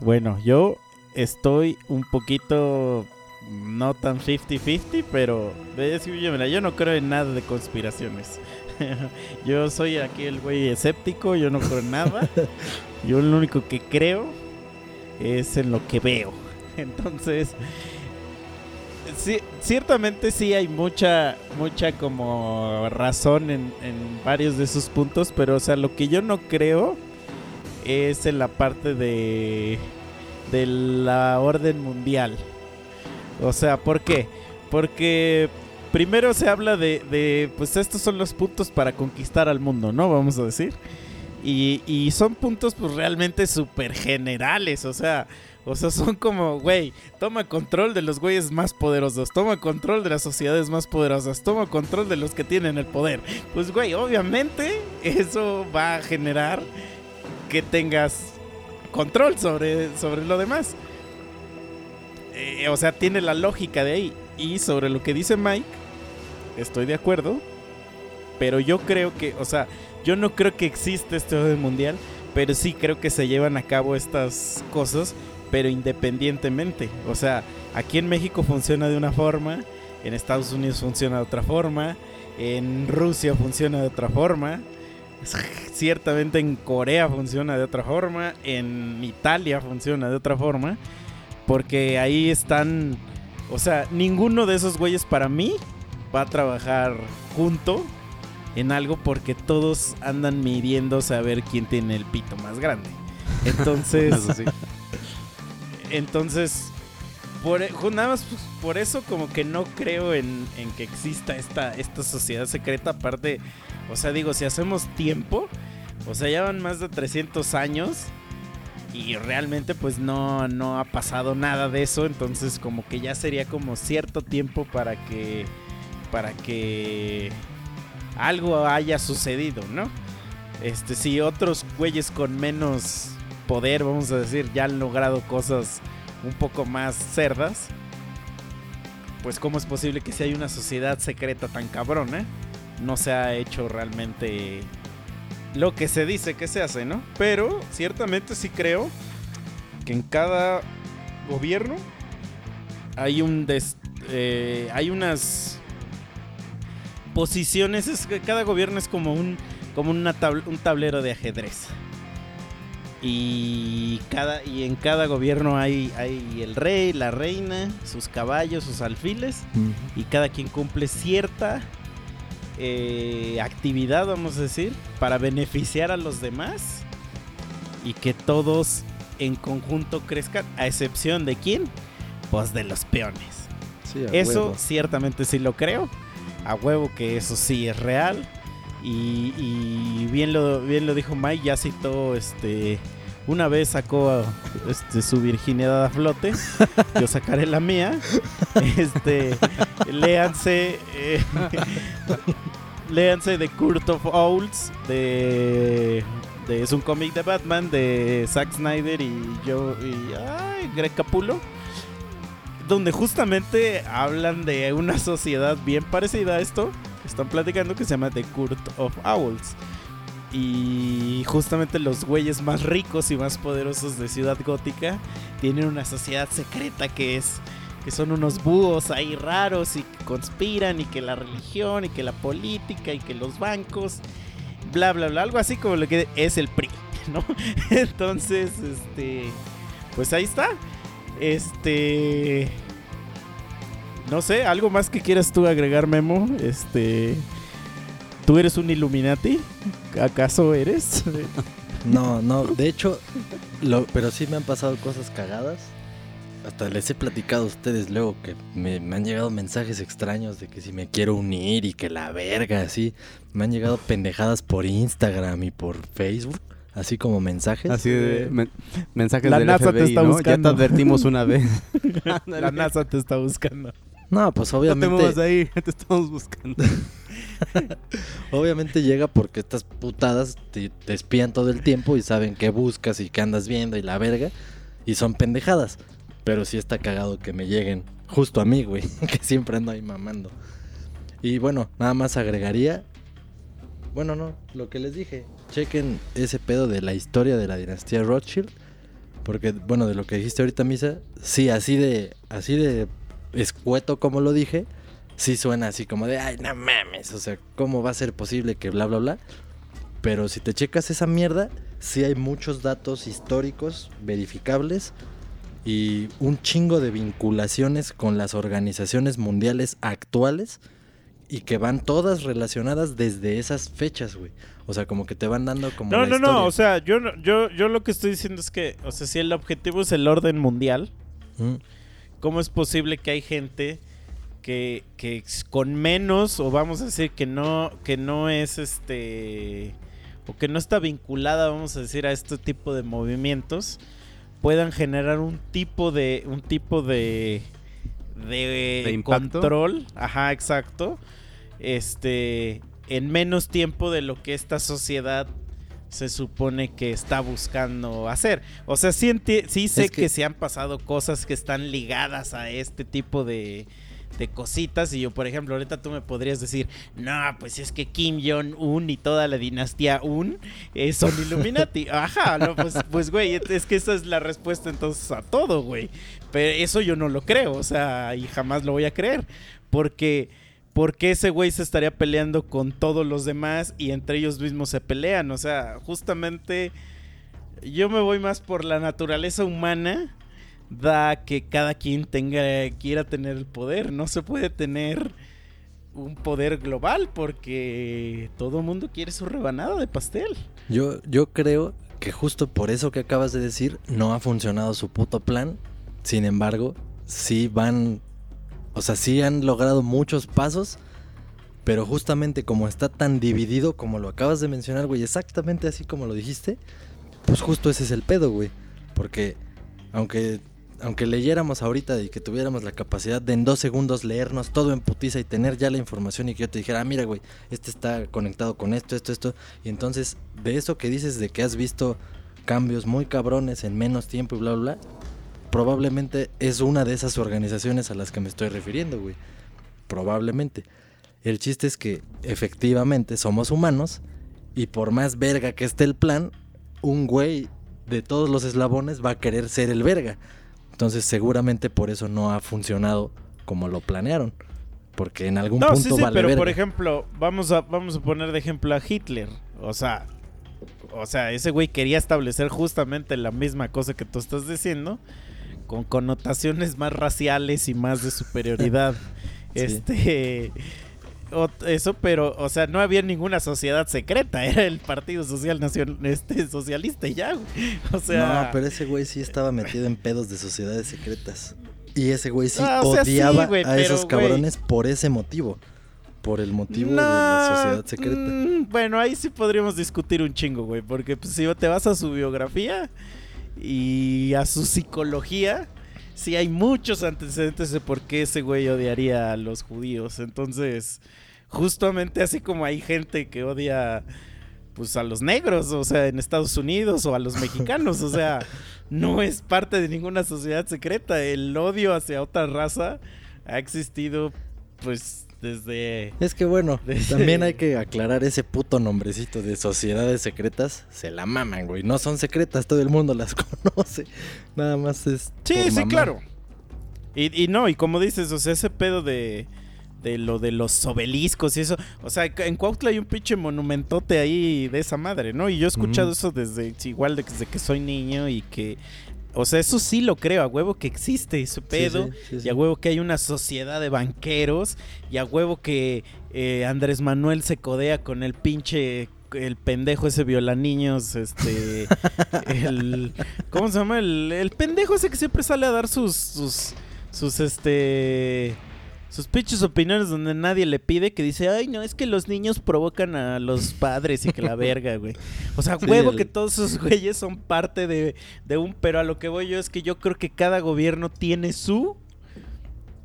C: Bueno, yo estoy un poquito no tan 50-50, pero es que, mira, yo no creo en nada de conspiraciones. yo soy aquí el güey escéptico, yo no creo en nada. yo lo único que creo es en lo que veo. Entonces, sí, ciertamente sí hay mucha, mucha como razón en, en varios de esos puntos, pero o sea, lo que yo no creo es en la parte de, de la orden mundial. O sea, ¿por qué? Porque primero se habla de, pues estos son los puntos para conquistar al mundo, ¿no? Vamos a decir. Y, y son puntos pues realmente súper generales, o sea, o sea, son como, güey, toma control de los güeyes más poderosos, toma control de las sociedades más poderosas, toma control de los que tienen el poder. Pues, güey, obviamente eso va a generar que tengas control sobre, sobre lo demás. Eh, o sea, tiene la lógica de ahí. Y sobre lo que dice Mike, estoy de acuerdo. Pero yo creo que, o sea, yo no creo que existe este orden mundial. Pero sí creo que se llevan a cabo estas cosas, pero independientemente. O sea, aquí en México funciona de una forma, en Estados Unidos funciona de otra forma, en Rusia funciona de otra forma. Ciertamente en Corea funciona de otra forma, en Italia funciona de otra forma, porque ahí están, o sea, ninguno de esos güeyes para mí va a trabajar junto en algo porque todos andan midiéndose a ver quién tiene el pito más grande. Entonces,
D: sí.
C: entonces, por, e- nada más pues, por eso como que no creo en, en que exista esta, esta sociedad secreta. Aparte, o sea, digo, si hacemos tiempo, o sea, ya van más de 300 años y realmente pues no, no ha pasado nada de eso. Entonces como que ya sería como cierto tiempo para que, para que algo haya sucedido, ¿no? Este, si otros güeyes con menos poder, vamos a decir, ya han logrado cosas un poco más cerdas, pues cómo es posible que si hay una sociedad secreta tan cabrona, no se ha hecho realmente lo que se dice que se hace, ¿no? Pero ciertamente sí creo que en cada gobierno hay un des- eh, hay unas posiciones, es que cada gobierno es como un como una un tablero de ajedrez. Y cada y en cada gobierno hay hay el rey, la reina, sus caballos, sus alfiles y cada quien cumple cierta eh, actividad, vamos a decir, para beneficiar a los demás y que todos en conjunto crezcan, a excepción de quién, pues de los peones.
B: Sí,
C: Eso
B: huevo.
C: ciertamente sí lo creo, a huevo que eso sí es real. Y, y bien lo bien lo dijo Mike, ya citó este una vez sacó este, su virginidad a flote, yo sacaré la mía. Este, léanse, eh, léanse de Court of Owls, de, de- es un cómic de Batman de Zack Snyder y yo y ay, Greg Capullo, donde justamente hablan de una sociedad bien parecida a esto. Están platicando que se llama The Court of Owls. Y justamente los güeyes más ricos y más poderosos de Ciudad Gótica tienen una sociedad secreta que es que son unos búhos ahí raros y que conspiran y que la religión y que la política y que los bancos bla bla bla algo así como lo que es el PRI, ¿no? Entonces, este pues ahí está. Este no sé, algo más que quieras tú agregar Memo, este ¿Tú eres un Illuminati? ¿Acaso eres?
B: No, no, de hecho, pero sí me han pasado cosas cagadas. Hasta les he platicado a ustedes luego que me, me han llegado mensajes extraños de que si me quiero unir y que la verga, así. Me han llegado pendejadas por Instagram y por Facebook, así como mensajes.
D: Así de men- mensajes
C: La
D: del
C: NASA te está
D: ¿no?
C: buscando.
D: Ya te advertimos una vez.
C: La NASA te está buscando.
B: No, pues
D: No te muevas
B: obviamente,
D: ahí, te estamos buscando.
B: obviamente llega porque estas putadas te, te espían todo el tiempo y saben qué buscas y qué andas viendo y la verga. Y son pendejadas. Pero sí está cagado que me lleguen justo a mí, güey. Que siempre ando ahí mamando. Y bueno, nada más agregaría. Bueno, no, lo que les dije. Chequen ese pedo de la historia de la dinastía Rothschild. Porque, bueno, de lo que dijiste ahorita, Misa. Sí, así de. Así de escueto como lo dije. Sí suena así como de. Ay, no mames. O sea, ¿cómo va a ser posible que bla, bla, bla? Pero si te checas esa mierda, sí hay muchos datos históricos verificables y un chingo de vinculaciones con las organizaciones mundiales actuales y que van todas relacionadas desde esas fechas, güey. O sea, como que te van dando como
C: No,
B: la
C: no, no, o sea, yo, no- yo, yo lo que estoy diciendo es que, o sea, si el objetivo es el orden mundial,
B: Mm,
C: ¿cómo es posible que hay gente que, que con menos, o vamos a decir que no, que no es este, o que no está vinculada, vamos a decir, a este tipo de movimientos, puedan generar un tipo de, un tipo de, de, control, ajá, exacto, este, en menos tiempo de lo que esta sociedad se supone que está buscando hacer. O sea, sí, enti- sí sé
B: Es
C: que...
B: que-
C: se han pasado cosas que están ligadas a este tipo de, de cositas. Y yo, por ejemplo, ahorita tú me podrías decir, no, pues es que Kim Jong-un y toda la dinastía Un eh, son Illuminati. Ajá, no, pues, pues, güey, es que esa es la respuesta entonces a todo, güey. Pero eso yo no lo creo, o sea, y jamás lo voy a creer. Porque... Porque ese güey se estaría peleando con todos los demás y entre ellos mismos se pelean? O sea, justamente yo me voy más por la naturaleza humana. Da que cada quien tenga, quiera tener el poder. No se puede tener un poder global porque todo mundo quiere su rebanada de pastel.
B: Yo, yo creo que justo por eso que acabas de decir, no ha funcionado su puto plan. Sin embargo, sí van. O sea, sí han logrado muchos pasos. Pero justamente como está tan dividido como lo acabas de mencionar, güey, exactamente así como lo dijiste, pues justo ese es el pedo, güey. Porque aunque, aunque leyéramos ahorita y que tuviéramos la capacidad de en dos segundos leernos todo en putiza y tener ya la información y que yo te dijera, ah, mira, güey, este está conectado con esto, esto, esto. Y entonces, de eso que dices de que has visto cambios muy cabrones en menos tiempo y bla, bla, bla, probablemente es una de esas organizaciones a las que me estoy refiriendo, güey. Probablemente. El chiste es que efectivamente somos humanos y por más verga que esté el plan, un güey de todos los eslabones va a querer ser el verga. Entonces seguramente por eso no ha funcionado como lo planearon. Porque en algún
C: No,
B: punto
C: sí, sí,
B: vale
C: pero
B: verga.
C: por ejemplo, vamos a, vamos a poner de ejemplo a Hitler. O sea, o sea, ese güey quería establecer justamente la misma cosa que tú estás diciendo, con connotaciones más raciales y más de superioridad.
B: Sí.
C: Este. Eso, pero, o sea, no había ninguna sociedad secreta, era el Partido Social Nacion- este, Socialista y ya, güey. O sea,
B: no, pero ese güey sí estaba metido en pedos de sociedades secretas. Y ese güey sí
C: Ah, o sea, sí,
B: odiaba
C: güey,
B: a
C: pero,
B: esos
C: güey.
B: cabrones por ese motivo. por el motivo de la sociedad secreta.
C: mm, bueno, ahí sí podríamos discutir un chingo, güey. Porque pues, si te vas a su biografía y a su psicología, sí hay muchos antecedentes de por qué ese güey odiaría a los judíos. Entonces, justamente así como hay gente que odia pues a los negros, o sea, en Estados Unidos o a los mexicanos, o sea, no es parte de ninguna sociedad secreta. El odio hacia otra raza ha existido pues desde
B: Es que bueno,
C: Desde-
B: también hay que aclarar ese puto nombrecito de sociedades secretas. Se la maman, güey. No son secretas, todo el mundo las conoce. Nada más es.
C: Sí,
B: por
C: sí, claro. Y, y no, y como dices, o sea, ese pedo de, de lo de los obeliscos y eso. O sea, en Cuautla hay un pinche monumentote ahí de esa madre, ¿no? Y yo he escuchado eso desde, igual desde que soy niño y que... O sea, eso sí lo creo, a huevo que existe ese pedo.
B: sí, sí, sí.
C: Y a huevo que hay una sociedad de banqueros. Y a huevo que eh, Andrés Manuel se codea con el pinche. El pendejo ese violaniños. Este. el, ¿Cómo se llama? El, el pendejo ese que siempre sale a dar sus. Sus. Sus este. Sus pinches opiniones donde nadie le pide que dice, ay no, es que los niños provocan a los padres y que la verga, güey. O sea,
B: Sí,
C: huevo
B: el-
C: que todos esos güeyes son parte de, de un, pero a lo que voy yo es que yo creo que cada gobierno tiene su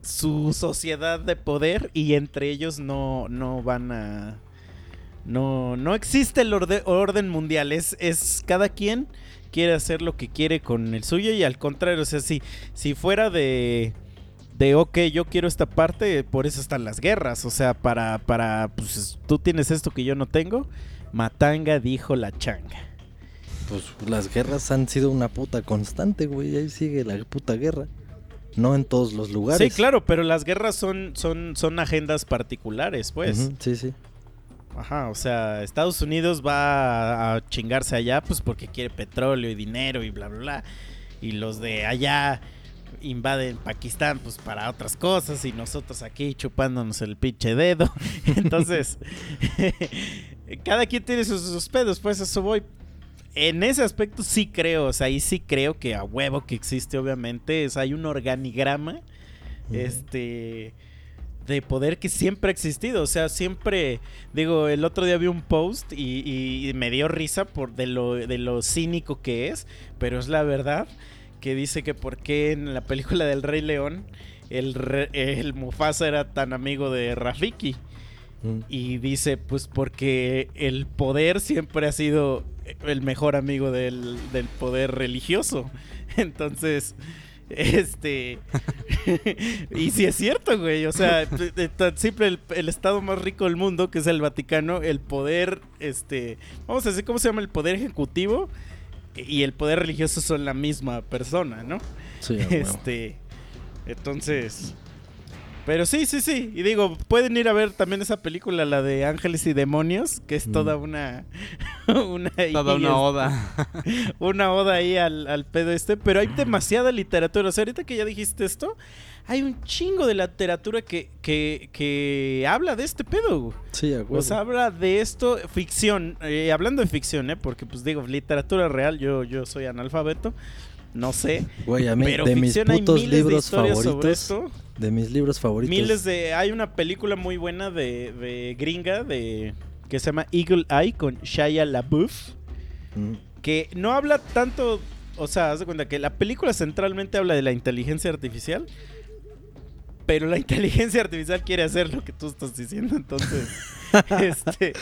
C: su sociedad de poder y entre ellos no, no van a no, no existe el orde- orden mundial, es, es cada quien quiere hacer lo que quiere con el suyo y al contrario, o sea, si, si fuera de de ok, yo quiero esta parte, por eso están las guerras, o sea, para, para, pues tú tienes esto que yo no tengo, Matanga dijo la changa.
B: Pues las guerras han sido una puta constante, güey. Ahí sigue la puta guerra. No en todos los lugares.
C: Sí, claro, pero las guerras son, son, son agendas particulares, pues.
B: Sí, sí.
C: Ajá, o sea, Estados Unidos va a, a chingarse allá, pues porque quiere petróleo y dinero y bla, bla, bla. Y los de allá invaden Pakistán, pues para otras cosas. Y nosotros aquí chupándonos el pinche dedo. Entonces, cada quien tiene sus, sus pedos, pues eso voy. En ese aspecto sí creo, o sea, ahí sí creo que a huevo que existe, obviamente. Es, hay un organigrama este de poder que siempre ha existido. O sea, siempre, digo, el otro día vi un post y, y- y me dio risa por de lo, de lo cínico que es, pero es la verdad, que dice que por qué en la película del Rey León el, re- el Mufasa era tan amigo de Rafiki.
B: Mm.
C: Y dice, pues porque el poder siempre ha sido el mejor amigo del, del poder religioso. Entonces, este... y sí es cierto, güey. O sea, tan simple el, el estado más rico del mundo, que es el Vaticano, el poder, este... Vamos a decir, ¿cómo se llama? El poder ejecutivo y el poder religioso son la misma persona, ¿no?
B: Sí.
C: Este. Entonces. Pero sí, sí, sí. Y digo, pueden ir a ver también esa película, la de Ángeles y Demonios, que es
B: Mm.
C: toda una. una
D: Toda una oda.
C: Una oda ahí al, al pedo este. Pero hay demasiada literatura. O sea, ahorita que ya dijiste esto, hay un chingo de literatura que, que, que habla de este pedo.
B: Sí, a huevo.
C: O sea, habla de esto, ficción, eh, hablando de ficción, ¿eh? Porque pues digo, literatura real, yo, yo soy analfabeto, no sé.
B: Güey, a mí,
C: Pero
B: de mis
C: ficción hay
B: putos
C: miles de
B: libros
C: historias sobre
B: favoritos.
C: esto.
B: De mis libros favoritos.
C: Miles de... Hay una película muy buena de, de gringa de que se llama Eagle Eye con Shia LaBeouf,
B: Mm,
C: que no habla tanto... O sea, haz de cuenta que la película centralmente habla de la inteligencia artificial, pero la inteligencia artificial quiere hacer lo que tú estás diciendo, entonces... este,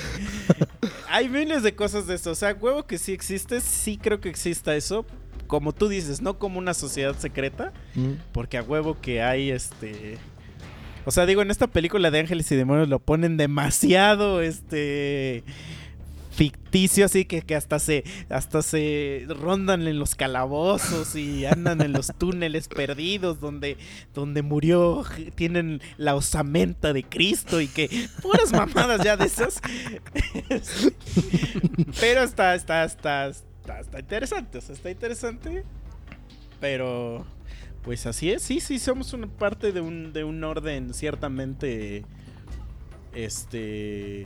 C: hay miles de cosas de esto. O sea, huevo que sí existe, sí creo que exista eso. Como tú dices, no como una sociedad secreta,
B: mm.
C: porque a huevo que hay este. O sea, digo, en esta película de Ángeles y Demonios lo ponen demasiado este ficticio, así que, que hasta se hasta se rondan en los calabozos y andan en los túneles perdidos donde donde murió tienen la osamenta de Cristo y que puras mamadas ya de esas. Pero está está está está, está interesante, o sea, está interesante. Pero pues así es, sí, sí, somos una parte de un, de un orden ciertamente, este,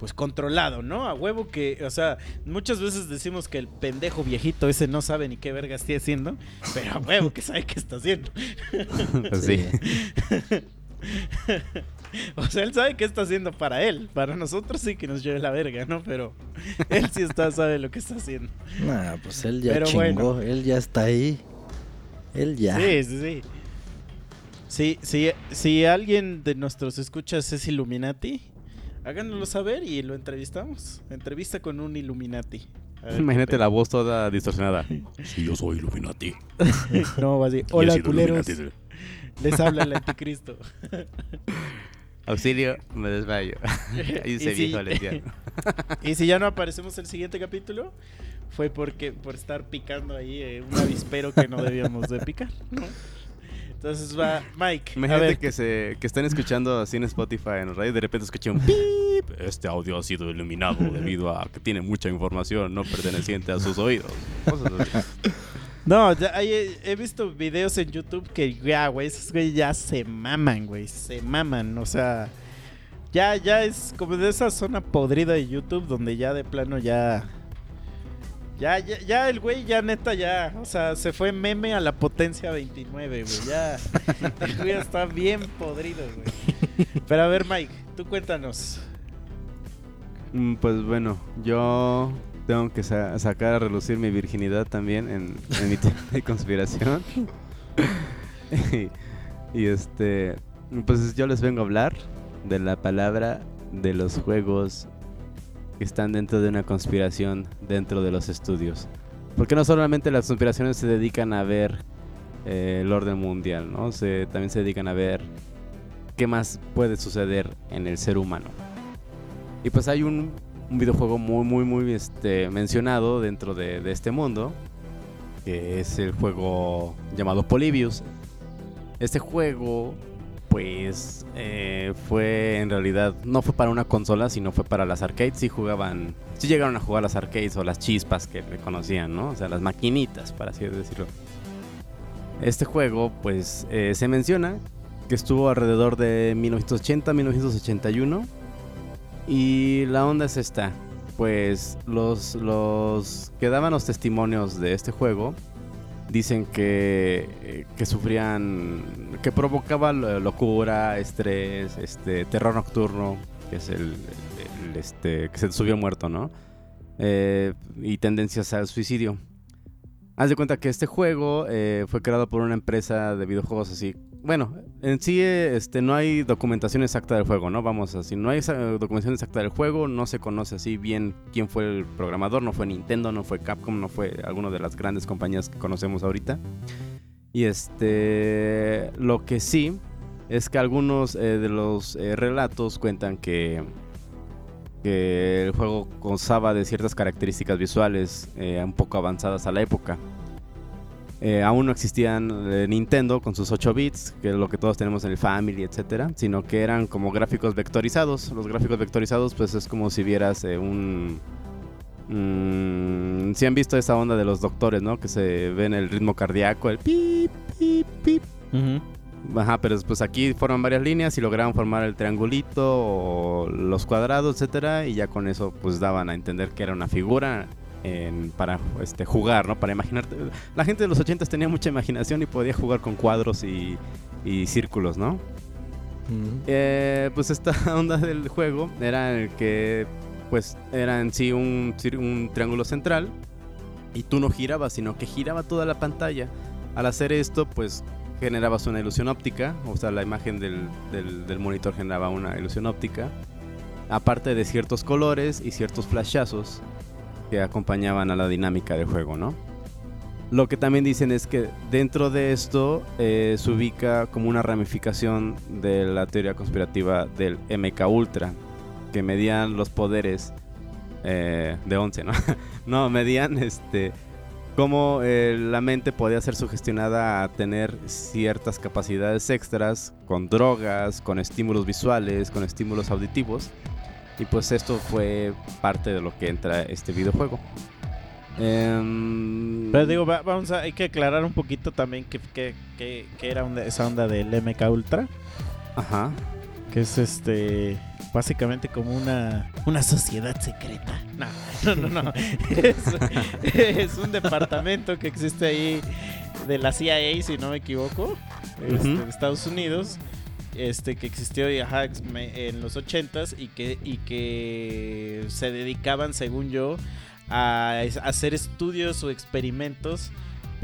C: pues controlado, ¿no? A huevo que, o sea, muchas veces decimos que el pendejo viejito ese no sabe ni qué verga está haciendo, pero a huevo que sabe qué está haciendo.
D: Pues sí.
C: o sea, él sabe qué está haciendo para él. Para nosotros sí que nos lleve la verga, ¿no? Pero él sí está, sabe lo que está haciendo.
B: Nah, pues él ya
C: Pero
B: chingó,
C: bueno.
B: él ya está ahí. Él ya.
C: Sí, sí, sí. Sí, sí, si alguien de nuestros escuchas es Illuminati, háganoslo saber y lo entrevistamos. Entrevista con un Illuminati. Ver
D: Imagínate la voz toda distorsionada.
A: Sí, yo soy Illuminati.
C: No, va a decir,
A: Y he
C: hola culeros,
A: Illuminati.
C: Les habla el anticristo.
D: Auxilio, me desmayo. Ahí se
C: Y sí.
D: viejo lesbiano.
C: y si ya no aparecemos el siguiente capítulo, fue porque por estar picando ahí eh, un avispero que no debíamos de picar, ¿no? Entonces va Mike. a
D: Imagínate
C: ver,
D: que se que estén escuchando así en Spotify en el radio y de repente escuché un pip. Este audio ha sido iluminado debido a que tiene mucha información no perteneciente a sus oídos. Cosas así.
C: No, ya he, he visto videos en YouTube que ya, güey, esos güey ya se maman, güey, se maman, o sea, ya, ya es como de esa zona podrida de YouTube donde ya de plano ya, ya, ya, ya el güey ya neta ya, o sea, se fue meme a la potencia 29, güey, ya, el güey está bien podrido, güey. Pero a ver, Mike, tú cuéntanos.
D: Mm, Pues bueno, yo tengo que sa- sacar a relucir mi virginidad también en, en mi tema de conspiración. y, y, este, pues yo les vengo a hablar de la palabra de los juegos que están dentro de una conspiración dentro de los estudios. Porque no solamente las conspiraciones se dedican a ver eh, el orden mundial, ¿no? Se, también se dedican a ver qué más puede suceder en el ser humano. Y pues hay un, un videojuego muy, muy, muy este, mencionado dentro de, este mundo, que es el juego llamado Polybius. Este juego, pues, eh, fue en realidad, no fue para una consola, sino fue para las arcades. Sí jugaban, sí llegaron a jugar las arcades o las chispas que le conocían, ¿no? O sea, las maquinitas, para así decirlo. Este juego, pues, eh, se menciona que estuvo alrededor de 1980-1981. Y la onda es esta. Pues los, los que daban los testimonios de este juego dicen que, eh, que sufrían, que provocaba lo- locura, estrés, este, terror nocturno, que es el, el, este, que se subió muerto, ¿no? Eh, y tendencias al suicidio. Haz de cuenta que este juego eh, fue creado por una empresa de videojuegos así. Bueno, en sí eh, este, no hay documentación exacta del juego, ¿no? Vamos así, no hay esa- documentación exacta del juego, no se conoce así bien quién fue el programador, no fue Nintendo, no fue Capcom, no fue alguna de las grandes compañías que conocemos ahorita. Y este, lo que sí es que algunos eh, de los eh, relatos cuentan que, que el juego gozaba de ciertas características visuales eh, un poco avanzadas a la época. Eh, aún no existían eh, Nintendo con sus 8 bits, que es lo que todos tenemos en el Family, etcétera, sino que eran como gráficos vectorizados. Los gráficos vectorizados, pues es como si vieras eh, un. mm, si han visto esa onda de los doctores, ¿no? Que se ven el ritmo cardíaco, el pip, pip, pip. Ajá, pero pues aquí forman varias líneas y lograron formar el triangulito o los cuadrados, etcétera, y ya con eso pues daban a entender que era una figura en- para este jugar, ¿no? Para imaginarte. La gente de los 80 tenía mucha imaginación y podía jugar con cuadros y, y círculos, ¿no? Eh, pues esta onda del juego era el que pues era en sí un, un triángulo central y tú no girabas, sino que giraba toda la pantalla. Al hacer esto, pues generabas una ilusión óptica, o sea, la imagen del, del- del monitor generaba una ilusión óptica, aparte de ciertos colores y ciertos flashazos que acompañaban a la dinámica del juego, ¿no? Lo que también dicen es que dentro de esto eh, se ubica como una ramificación de la teoría conspirativa del MK Ultra, que medían los poderes eh, de 11, ¿no? no, medían este cómo eh, la mente podía ser sugestionada a tener ciertas capacidades extras con drogas, con estímulos visuales, con estímulos auditivos. Y pues esto fue parte de lo que entra este videojuego. Em,
C: Pero digo, va- vamos a, hay que aclarar un poquito también que, que, que- que era onda- esa onda del MK Ultra,
D: Ajá.
C: que es este básicamente como una, una sociedad secreta. No, no, no, no. Es, es un departamento que existe ahí de la CIA, si no me equivoco, este, de Estados Unidos, este que existió ajá, en los 80s y que, y que se dedicaban, según yo, a a hacer estudios o experimentos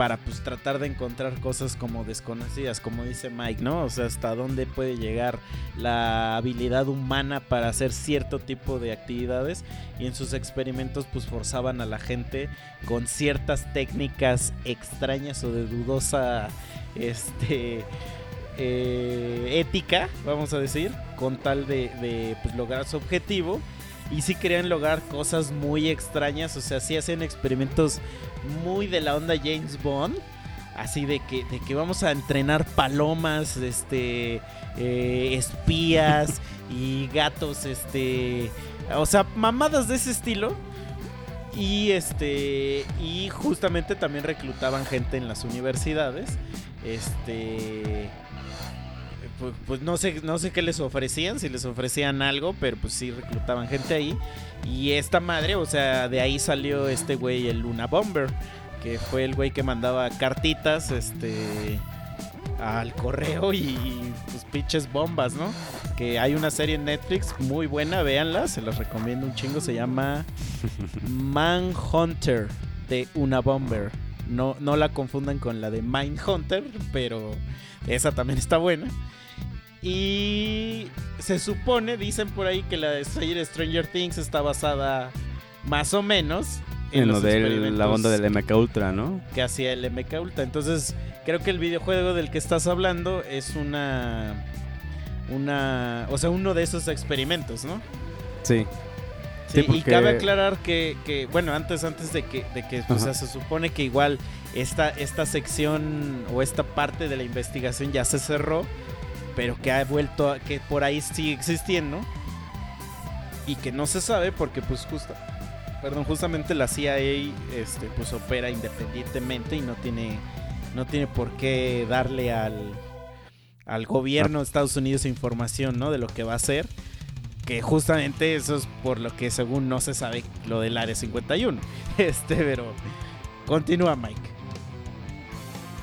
C: para pues tratar de encontrar cosas como desconocidas, como dice Mike, ¿no? O sea, hasta dónde puede llegar la habilidad humana para hacer cierto tipo de actividades y en sus experimentos pues forzaban a la gente con ciertas técnicas extrañas o de dudosa este eh, ética, vamos a decir, con tal de, de, pues, lograr su objetivo. Y sí querían lograr cosas muy extrañas, o sea, sí hacían experimentos muy de la onda James Bond. Así de que, de que vamos a entrenar palomas, este, eh, espías y gatos, este, o sea, mamadas de ese estilo. Y este, y justamente también reclutaban gente en las universidades. Este, pues, pues no sé, no sé qué les ofrecían, si les ofrecían algo, pero pues sí reclutaban gente ahí. Y esta madre, o sea, de ahí salió este güey, el Luna Bomber, que fue el güey que mandaba cartitas, este, al correo y pues pinches bombas, ¿no? Que hay una serie en Netflix muy buena, véanla, se los recomiendo un chingo, se llama Manhunter de Una Bomber. No, no la confundan con la de Mindhunter, pero esa también está buena. Y se supone, dicen por ahí que la de Stranger Things está basada más o menos
D: En lo
C: los
D: de la onda del MK Ultra, ¿no?
C: que hacía el MK Ultra. Entonces, creo que el videojuego del que estás hablando es una. Una. O sea, uno de esos experimentos, ¿no?
D: Sí.
C: Sí,
D: Sí, porque-
C: Y cabe aclarar que, que, bueno, antes, antes de que, de que o sea, se supone que igual esta, esta sección o esta parte de la investigación ya se cerró, pero que ha vuelto, a- que por ahí sigue existiendo y que no se sabe porque pues justo, perdón, justamente la CIA este, pues opera independientemente y no tiene, no tiene por qué darle al, al gobierno de Estados Unidos información, ¿no? De lo que va a hacer que justamente eso es por lo que según no se sabe lo del área 51. Este, pero continúa Mike.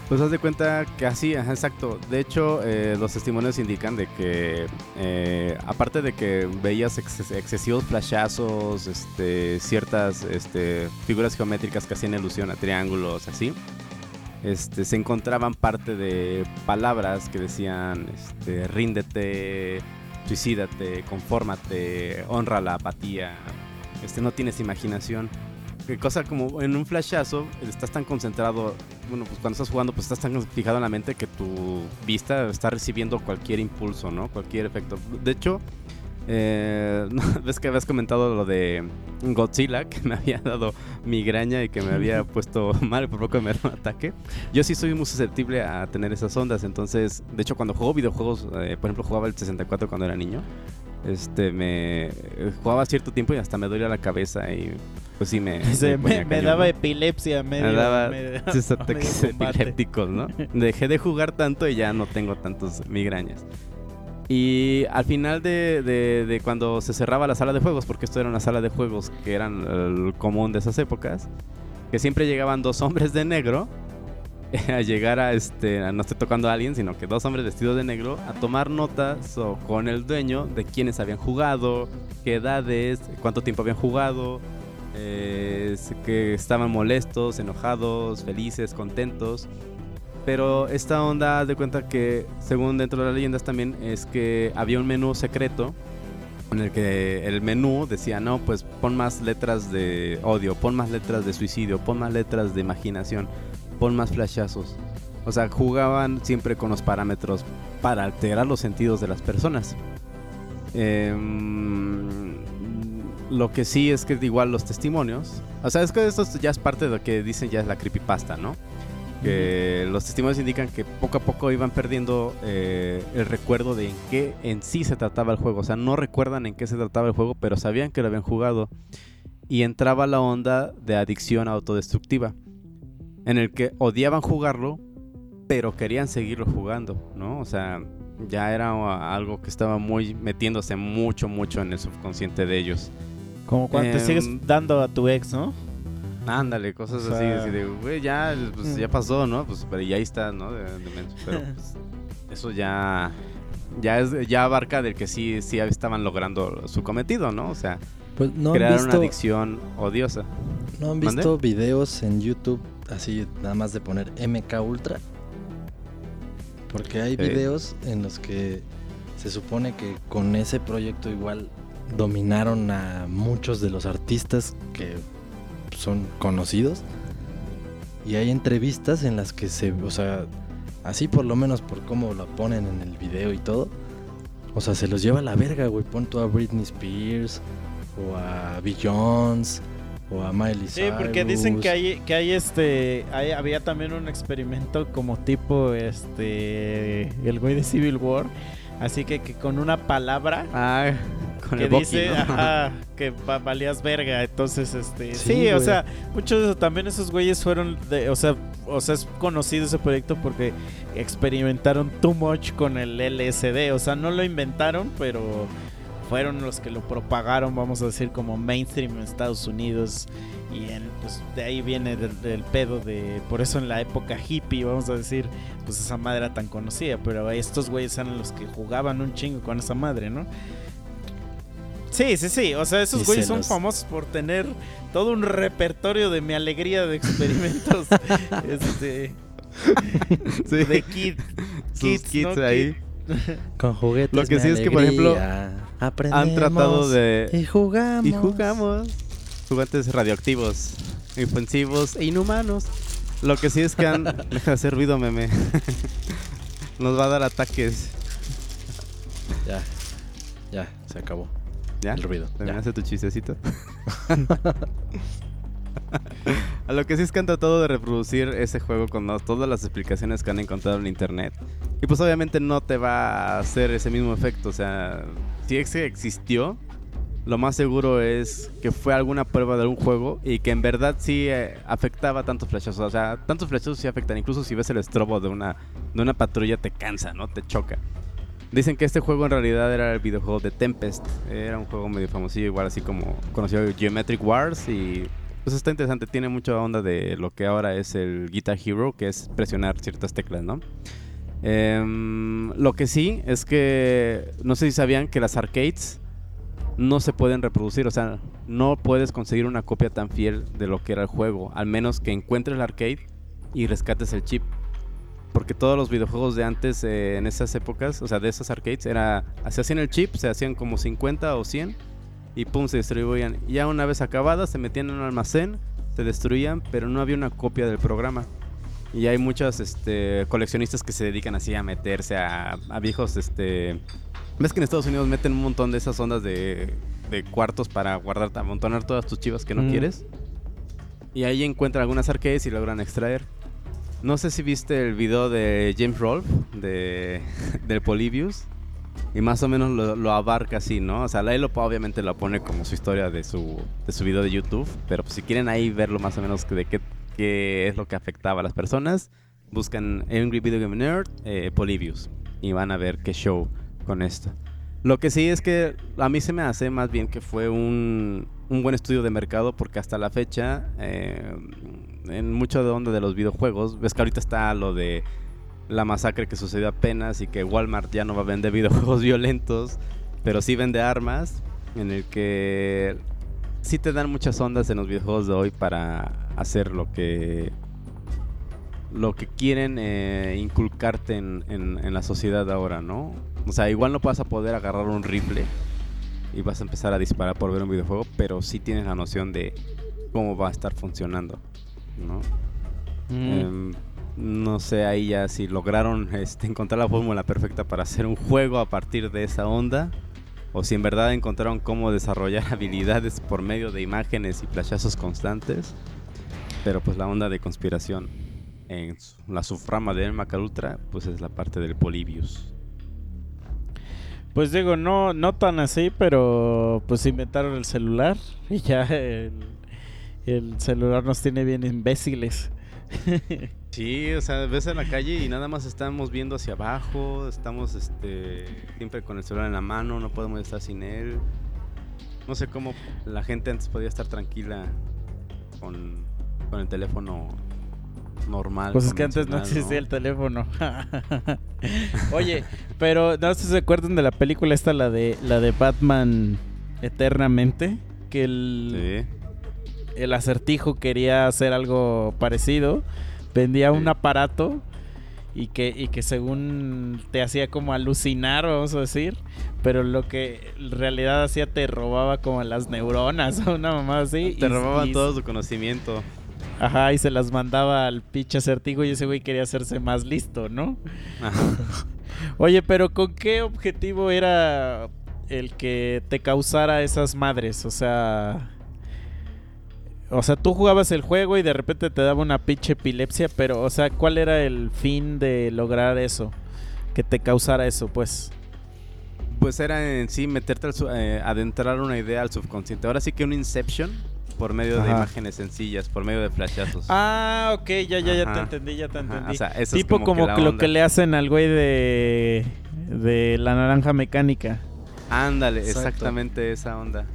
D: Pues haz de cuenta que así, exacto. De hecho, eh, los testimonios indican de que, eh, aparte de que veías ex- excesivos flashazos, este, ciertas este, figuras geométricas que hacían ilusión a triángulos, así, este, se encontraban parte de palabras que decían, este, ríndete, suicídate, confórmate, honra la apatía, este, no tienes imaginación. Cosa como en un flashazo estás tan concentrado, bueno, pues cuando estás jugando, pues estás tan fijado en la mente que tu vista está recibiendo cualquier impulso, ¿no? Cualquier efecto. De hecho, eh, ves que habías comentado lo de Godzilla, que me había dado migraña y que me había puesto mal por poco me dio un ataque. Yo sí soy muy susceptible a tener esas ondas, entonces, de hecho, cuando juego videojuegos, eh, por ejemplo, jugaba el 64 cuando era niño. Este, me eh, jugaba cierto tiempo y hasta me dolía la cabeza y pues sí me,
C: Se- me, daba epilepsia medio,
D: Me daba
C: medio-
D: esos ataques epilépticos, ¿no? Dejé de jugar tanto y ya no tengo tantos migrañas. Y al final de, de- de cuando se cerraba la sala de juegos, porque esto era una sala de juegos que eran el común de esas épocas, que siempre llegaban dos hombres de negro a llegar a este, no estoy tocando a alguien, sino que dos hombres vestidos de negro a tomar notas o con el dueño de quiénes habían jugado, qué edades, cuánto tiempo habían jugado, eh, que estaban molestos, enojados, felices, contentos. Pero esta onda de cuenta que, según dentro de las leyendas también, es que había un menú secreto en el que el menú decía, no, pues pon más letras de odio, pon más letras de suicidio, pon más letras de imaginación, pon más flashazos. O sea, jugaban siempre con los parámetros para alterar los sentidos de las personas. Em, lo que sí es que igual los testimonios. O sea, es que esto ya es parte de lo que dicen ya es la creepypasta, ¿no? Que los testimonios indican que poco a poco iban perdiendo eh, el recuerdo de en qué en sí se trataba el juego. O sea, no recuerdan en qué se trataba el juego, pero sabían que lo habían jugado. Y entraba la onda de adicción autodestructiva. En el que odiaban jugarlo, pero querían seguirlo jugando, ¿no? O sea, ya era algo que estaba muy metiéndose mucho, mucho en el subconsciente de ellos.
C: Como cuando te
D: Em,
C: sigues dando a tu ex, ¿no?
D: Ándale, cosas
C: O
D: así,
C: sea-
D: así de, güey, ya, pues,
C: Mm.
D: ya pasó, ¿no? Pues, pero ya ahí está, ¿no? De, de menso, pero pues, eso ya, ya es ya abarca del que sí sí estaban logrando su cometido, ¿no? O sea,
B: Pues no
D: crear una adicción odiosa.
B: ¿no han visto videos en YouTube así nada más de poner MK Ultra. Porque hay videos en los que se supone que con ese proyecto igual dominaron a muchos de los artistas que son conocidos. Y hay entrevistas en las que se, o sea, así por lo menos por cómo lo ponen en el video y todo. O sea, se los lleva a la verga, güey. Pon tú a Britney Spears o a Beyoncé o a Miley
C: Sí, porque dicen que hay, que hay este, hay- había también un experimento como tipo este, el güey de Civil War, así que, que con una palabra
D: Ah, con
C: que
D: el
C: dice
D: ¿no?
C: ajá, que va- valías verga, entonces este,
B: Sí,
C: sí, o sea, muchos también esos güeyes fueron, de, o sea, o sea, es conocido ese proyecto porque experimentaron too much con el LSD, o sea, no lo inventaron, pero fueron los que lo propagaron, vamos a decir, como mainstream en Estados Unidos. Y en, pues de ahí viene del, del pedo de. Por eso en la época hippie, vamos a decir, pues esa madre era tan conocida. Pero estos güeyes eran los que jugaban un chingo con esa madre, ¿no? Sí, sí, sí. O sea, esos güeyes son
B: los-
C: famosos por tener todo un repertorio de mi alegría de experimentos. este.
D: Sí.
C: De kid.
D: Sus
C: kids,
D: kits
C: ¿no?
D: ahí.
B: Con juguetes.
D: Lo que sí es que, por ejemplo, Han tratado de
B: Y jugamos.
D: y jugamos juguetes radioactivos, ofensivos e inhumanos. Lo que sí es que han deja de hacer ruido, meme. Nos va a dar ataques.
B: Ya. Ya, se acabó.
D: ¿Ya?
B: El ruido.
D: ¿También
B: ya.
D: hace tu chistecito? A lo que sí es que han tratado de reproducir ese juego con todas las explicaciones que han encontrado en internet. Y pues obviamente no te va a hacer ese mismo efecto. O sea, si ese existió, lo más seguro es que fue alguna prueba de algún juego y que en verdad sí eh, afectaba tantos flechazos. O sea, tantos flechazos sí afectan. Incluso si ves el estrobo de una, de una patrulla te cansa, ¿no? Te choca. Dicen que este juego en realidad era el videojuego de Tempest. Era un juego medio famosillo, igual así como conocido Geometric Wars. Y pues está interesante, tiene mucha onda de lo que ahora es el Guitar Hero, que es presionar ciertas teclas, ¿no? Em, lo que sí es que no sé si sabían que las arcades no se pueden reproducir, o sea, no puedes conseguir una copia tan fiel de lo que era el juego, al menos que encuentres el arcade y rescates el chip. Porque todos los videojuegos de antes, eh, en esas épocas, o sea, de esas arcades, era, se hacían el chip, se hacían como 50 o 100 y pum, se distribuían. Y ya una vez acabadas, se metían en un almacén, se destruían, pero no había una copia del programa. Y hay muchos este, coleccionistas que se dedican así a meterse a, a viejos, este... ¿Ves que en Estados Unidos meten un montón de esas ondas de, de cuartos para guardar, amontonar todas tus chivas que no
C: Mm.
D: quieres? Y ahí encuentran algunas arcades y logran extraer. No sé si viste el video de James Rolfe, de, del Polybius. Y más o menos lo, abarca así, ¿no? O sea, él lo, obviamente lo pone como su historia de su, de su video de YouTube. Pero pues, si quieren ahí verlo más o menos de qué, qué es lo que afectaba a las personas, buscan Angry Video Game Nerd, eh, Polybius. Y van a ver qué show con esto. Lo que sí es que a mí se me hace más bien que fue un, un buen estudio de mercado porque hasta la fecha, eh, en mucho de onda de los videojuegos, ves que ahorita está lo de la masacre que sucedió apenas y que Walmart ya no va a vender videojuegos violentos, pero sí vende armas, en el que sí te dan muchas ondas en los videojuegos de hoy para hacer lo que lo que quieren eh, inculcarte en, en- en la sociedad ahora, ¿no? O sea, igual no vas a poder agarrar un rifle y vas a empezar a disparar por ver un videojuego, pero sí tienes la noción de cómo va a estar funcionando, ¿no? Em, no sé ahí ya si lograron este, encontrar la fórmula perfecta para hacer un juego a partir de esa onda. O si en verdad encontraron cómo desarrollar habilidades por medio de imágenes y flashazos constantes. Pero pues la onda de conspiración en la subrama de Maca Ultra, pues es la parte del Polybius.
C: Pues digo, no, no tan así, pero pues inventaron el celular y ya el, el celular nos tiene bien imbéciles.
D: Sí, o sea, ves en la calle y nada más estamos viendo hacia abajo, estamos este siempre con el celular en la mano, no podemos estar sin él. No sé cómo la gente antes podía estar tranquila con, con el teléfono normal.
C: Pues es que antes no existía el teléfono. Oye, Pero no sé si se acuerdan de la película esta, la de la de Batman Eternamente, que el,
D: Sí.
C: El acertijo quería hacer algo parecido, vendía un aparato y que, y que según te hacía como alucinar, vamos a decir, pero lo que en realidad hacía te robaba como las neuronas o una mamá así.
D: Te
C: y-
D: robaban
C: y-
D: todo su conocimiento.
C: Ajá, y se las mandaba al pinche acertijo y ese güey quería hacerse más listo, ¿no?
D: Ajá.
C: Oye, pero ¿con qué objetivo era el que te causara esas madres? O sea... O sea, tú jugabas el juego y de repente te daba una pinche epilepsia, pero, o sea, ¿cuál era el fin de lograr eso? Que te causara eso, pues.
D: Pues era en sí meterte al su- eh, adentrar una idea al subconsciente. Ahora sí que un Inception por medio de imágenes sencillas, por medio de flashazos.
C: Ah, ok, ya, ya, ya te entendí, ya te
D: Ajá,
C: entendí.
D: o sea, eso es
C: tipo como, que lo que le hacen al güey de, de la naranja mecánica.
D: Ándale,
B: Exacto.
D: exactamente esa onda.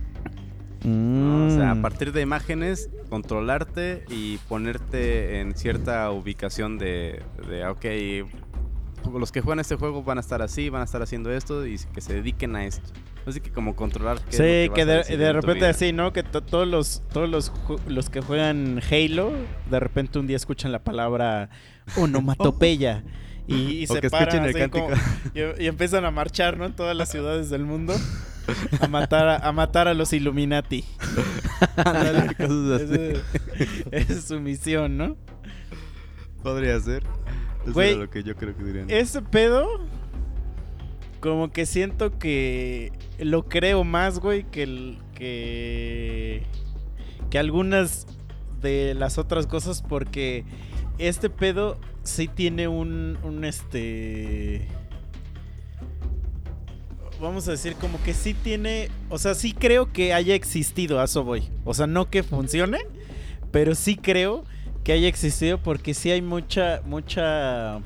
D: ¿No? O sea, a
C: Mm.
D: partir de imágenes, controlarte y ponerte en cierta ubicación de, de ok, los que juegan este juego van a estar así, van a estar haciendo esto y que se dediquen a esto. Así que como controlar qué es lo
C: Sí, que
D: a
C: de, repente así, ¿no? Que to- todos los todos los, los que juegan Halo, de repente un día escuchan la palabra onomatopeya y, se paran así como- y, y empiezan a marchar, ¿no? En todas las ciudades del mundo a matar a, a matar a los Illuminati. Esa es su misión, ¿no?
D: Podría ser. Eso
C: Güey,
D: era lo que yo creo que dirían.
C: Ese pedo, como que siento que lo creo más, güey, que el, que que algunas de las otras cosas, porque este pedo sí tiene un, un este, vamos a decir como que sí tiene, o sea, sí creo que haya existido, a eso voy, o sea, no que funcione, pero sí creo que haya existido porque sí hay mucha, mucha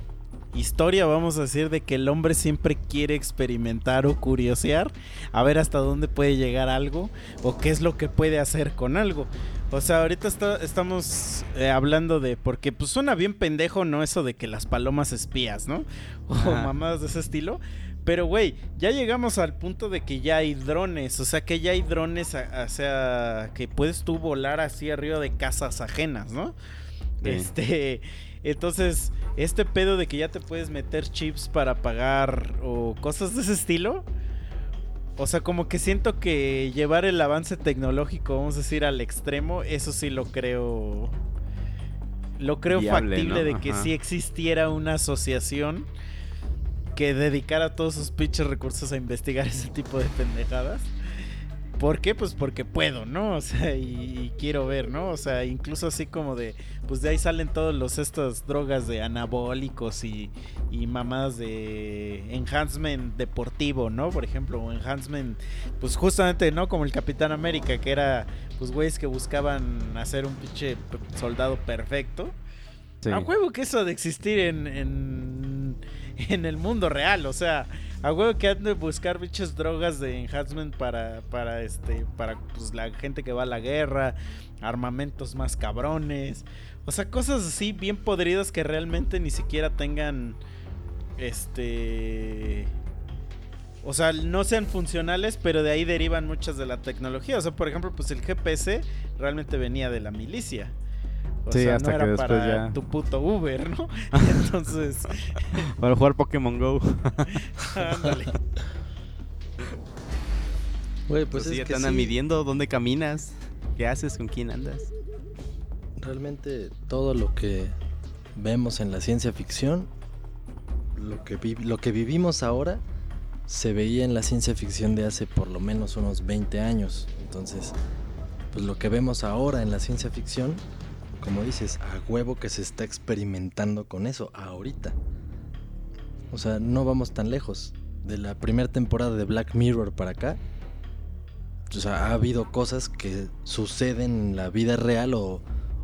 C: historia, vamos a decir, de que el hombre siempre quiere experimentar o curiosear a ver hasta dónde puede llegar algo o qué es lo que puede hacer con algo. O sea, ahorita está- estamos eh, hablando de, porque pues suena bien pendejo, ¿no? Eso de que las palomas espías, ¿no? O mamadas de ese estilo. Pero, güey, ya llegamos al punto de que ya hay drones. O sea, que ya hay drones, o sea, que puedes tú volar así arriba de casas ajenas, ¿no?
D: Sí.
C: Este, entonces, este pedo de que ya te puedes meter chips para pagar o cosas de ese estilo. O sea, como que siento que llevar el avance tecnológico, vamos a decir, al extremo, eso sí lo creo. Lo creo
D: Viable,
C: factible
D: ¿no?
C: de que
D: Ajá.
C: sí existiera una asociación que dedicara todos sus pinches recursos a investigar ese tipo de pendejadas. ¿Por qué? Pues porque puedo, ¿no? O sea, y, y quiero ver, ¿no? O sea, incluso así como de, pues de ahí salen todos los estas drogas de anabólicos y, y mamadas de enhancement deportivo, ¿no? Por ejemplo, o enhancement, pues justamente, ¿no? Como el Capitán América, que era, pues güeyes que buscaban hacer un pinche soldado perfecto.
D: Sí.
C: A huevo que eso de existir en, en, en el mundo real, o sea, a huevo que han de buscar bichas drogas de enhancement para, para este, para pues la gente que va a la guerra, armamentos más cabrones, o sea, cosas así bien podridas que realmente ni siquiera tengan, este, o sea, no sean funcionales, pero de ahí derivan muchas de la tecnología, o sea, por ejemplo, pues el GPS realmente venía de la milicia. O
D: Sí,
C: sea,
D: hasta
C: no
D: que
C: era
D: después
C: para
D: ya-
C: tu puto Uber, ¿no? Entonces,
D: Para jugar Pokémon Go.
C: ándale.
B: Güey,
D: Pues,
B: pues es
D: ya
B: que
D: te andan
B: sí,
D: midiendo dónde caminas, qué haces, con quién andas.
B: realmente todo lo que vemos en la ciencia ficción, lo que, vi- lo que vivimos ahora, se veía en la ciencia ficción de hace por lo menos unos 20 años. Entonces, pues lo que vemos ahora en la ciencia ficción, como dices, a huevo que se está experimentando con eso ahorita. O sea, no vamos tan lejos. De la primera temporada de Black Mirror para acá, o sea, ha habido cosas que suceden en la vida real o,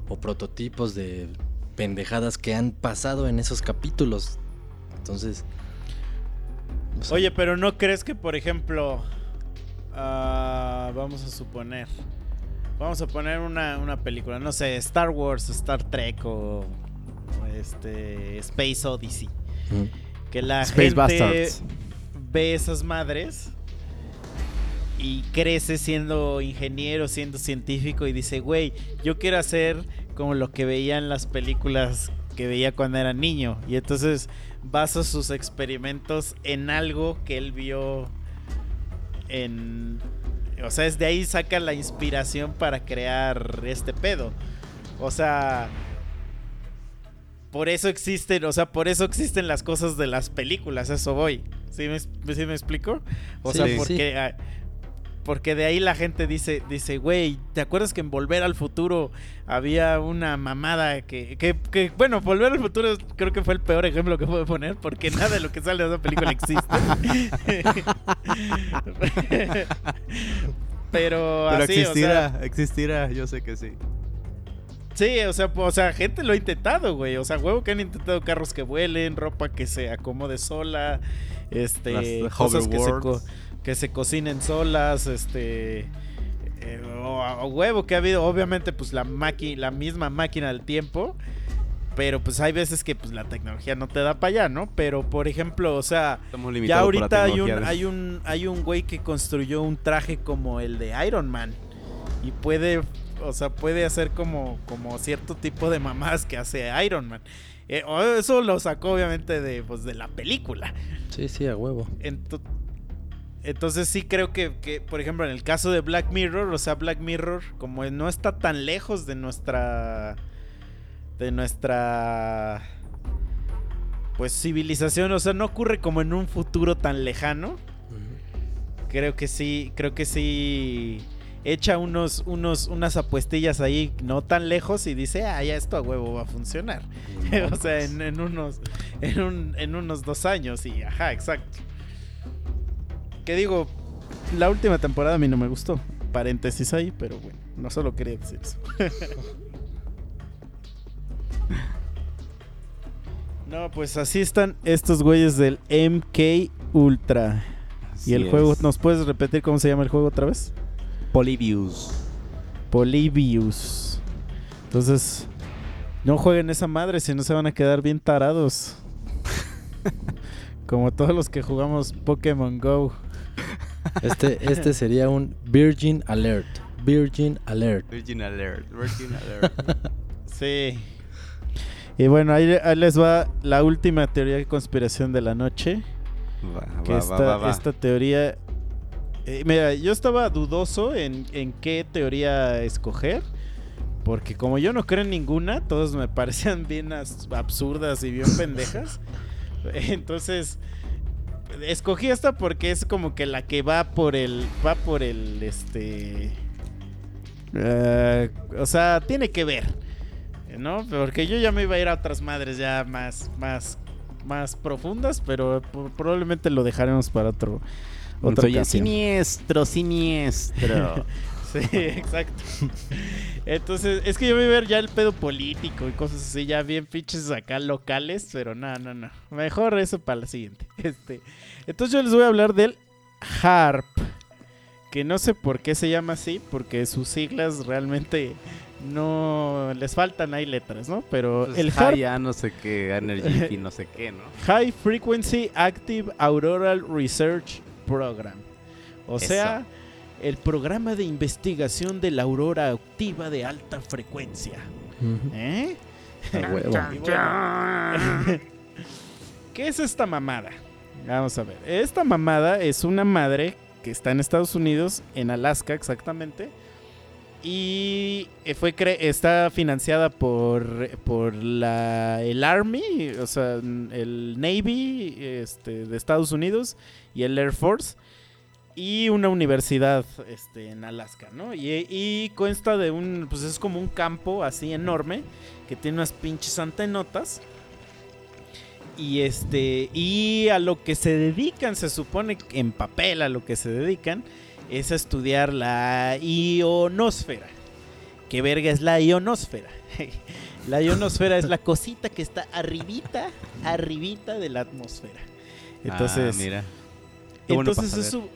B: o prototipos de pendejadas que han pasado en esos capítulos. Entonces.
C: Oye, pero ¿no crees que, por ejemplo, ah, vamos a suponer, vamos a poner una, una película, no sé, Star Wars, Star Trek o, este Space Odyssey?
B: mm,
C: que la
D: Space
C: gente
D: Bastards.
C: ve esas madres y crece siendo ingeniero, siendo científico y dice, güey, yo quiero hacer como lo que veía en las películas que veía cuando era niño. Y entonces basa sus experimentos en algo que él vio en... O sea, desde ahí saca la inspiración para crear este pedo. O sea, por eso existen, o sea, por eso existen las cosas de las películas, eso voy. ¿Sí me, sí me explico? O
B: Sí,
C: sea, porque, ah, porque de ahí la gente dice, dice, güey, ¿te acuerdas que en Volver al Futuro había una mamada que, que, que, bueno, Volver al Futuro creo que fue el peor ejemplo que puedo poner, porque nada de lo que sale de esa película existe. Pero,
D: Pero
C: así,
D: existirá,
C: o sea,
D: existirá, yo sé que sí.
C: Sí, o sea, o sea, gente lo ha intentado, güey. O sea, huevo que han intentado carros que vuelen, ropa que se acomode sola, este,
D: Las
C: cosas que se. Que se cocinen solas, este, eh, o, o huevo que ha habido, obviamente, pues la máquina, la misma máquina del tiempo. Pero pues hay veces que pues la tecnología no te da para allá, ¿no? Pero por ejemplo, o sea,
D: Estamos
C: ya ahorita hay un, hay un hay un güey que construyó un traje como el de Iron Man y puede, o sea, puede hacer como como cierto tipo de mamás que hace Iron Man. Eh, eso lo sacó obviamente de pues de la película.
B: Sí, sí, a huevo.
C: Ento- entonces sí creo que, que, por ejemplo, en el caso de Black Mirror, o sea, Black Mirror como no está tan lejos de nuestra de nuestra pues civilización, o sea, no ocurre como en un futuro tan lejano. Creo que sí, creo que sí echa unos unos unas apuestillas ahí no tan lejos y dice, "Ah, ya esto a huevo va a funcionar." o sea, en, en unos en, un- en unos dos años y ajá, exacto. Que digo, la última temporada a mí no me gustó. Paréntesis ahí, pero bueno, no solo quería decir eso. no, pues así están estos güeyes del MK Ultra.
D: Así
C: y el
D: es.
C: juego, ¿nos puedes repetir cómo se llama el juego otra vez?
D: Polybius.
C: Polybius. Entonces, no jueguen esa madre si no se van a quedar bien tarados. Como todos los que jugamos Pokémon Go.
B: Este, este sería un Virgin Alert. Virgin Alert.
D: Virgin Alert. Virgin Alert.
C: Sí. Y bueno, ahí, ahí les va la última teoría de conspiración de la noche.
D: Va,
C: Que
D: va,
C: esta,
D: va, va, va.
C: esta teoría... eh, mira, yo estaba dudoso en, en qué teoría escoger. Porque como yo no creo en ninguna, todas me parecían bien as- absurdas y bien pendejas. Entonces, escogí esta porque es como que la que va por el... Va por el... Este... eh, o sea, tiene que ver. ¿No? Porque yo ya me iba a ir a otras madres ya más... Más más profundas, pero probablemente lo dejaremos para otro
D: Soy
C: ocasión.
D: siniestro, siniestro.
C: Sí, exacto. Entonces, es que yo voy a ver ya el pedo político y cosas así, ya bien pinches acá locales, pero no, no, no. Mejor eso para la siguiente. Este, entonces yo les voy a hablar del HARP, que no sé por qué se llama así, porque sus siglas realmente no les faltan ahí letras, ¿no? Pero
D: Pues
C: el HARP
D: ya no sé qué, Energy y no sé qué, ¿no?
C: High Frequency Active Auroral Research Program. O
D: Eso.
C: El programa de investigación de la aurora activa de alta frecuencia. ¿Eh? Bueno, ¿Qué es esta mamada? Vamos a ver. Esta mamada es una madre que está en Estados Unidos, en Alaska exactamente. Y fue cre- está financiada por, por la, el Army, o sea, el Navy este, de Estados Unidos y el Air Force. Y una universidad este, en Alaska, ¿no? Y, y consta de un, pues es como un campo así enorme que tiene unas pinches antenotas. Y este, y a lo que se dedican, se supone en papel a lo que se dedican, es a estudiar la ionosfera. ¿Qué verga es la ionosfera? la ionosfera es la cosita que está arribita, arribita de la atmósfera. Entonces,
D: Ah, mira. Qué
C: entonces se, su-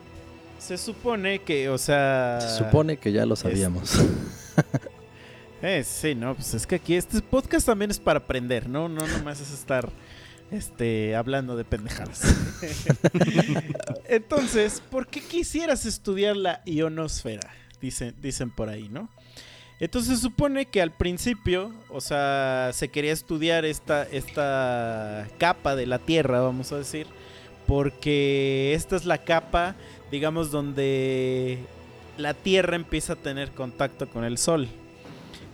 C: se supone que, o sea...
B: Se supone que ya lo sabíamos.
C: Eh, sí, no, pues es que aquí este podcast también es para aprender, ¿no? No nomás es estar Este, hablando de pendejadas. Entonces, ¿por qué quisieras estudiar la ionosfera? Dicen, dicen por ahí, ¿no? Entonces se supone que al principio, o sea, se quería estudiar esta, esta capa de la Tierra, vamos a decir, porque esta es la capa, digamos, donde la Tierra empieza a tener contacto con el Sol.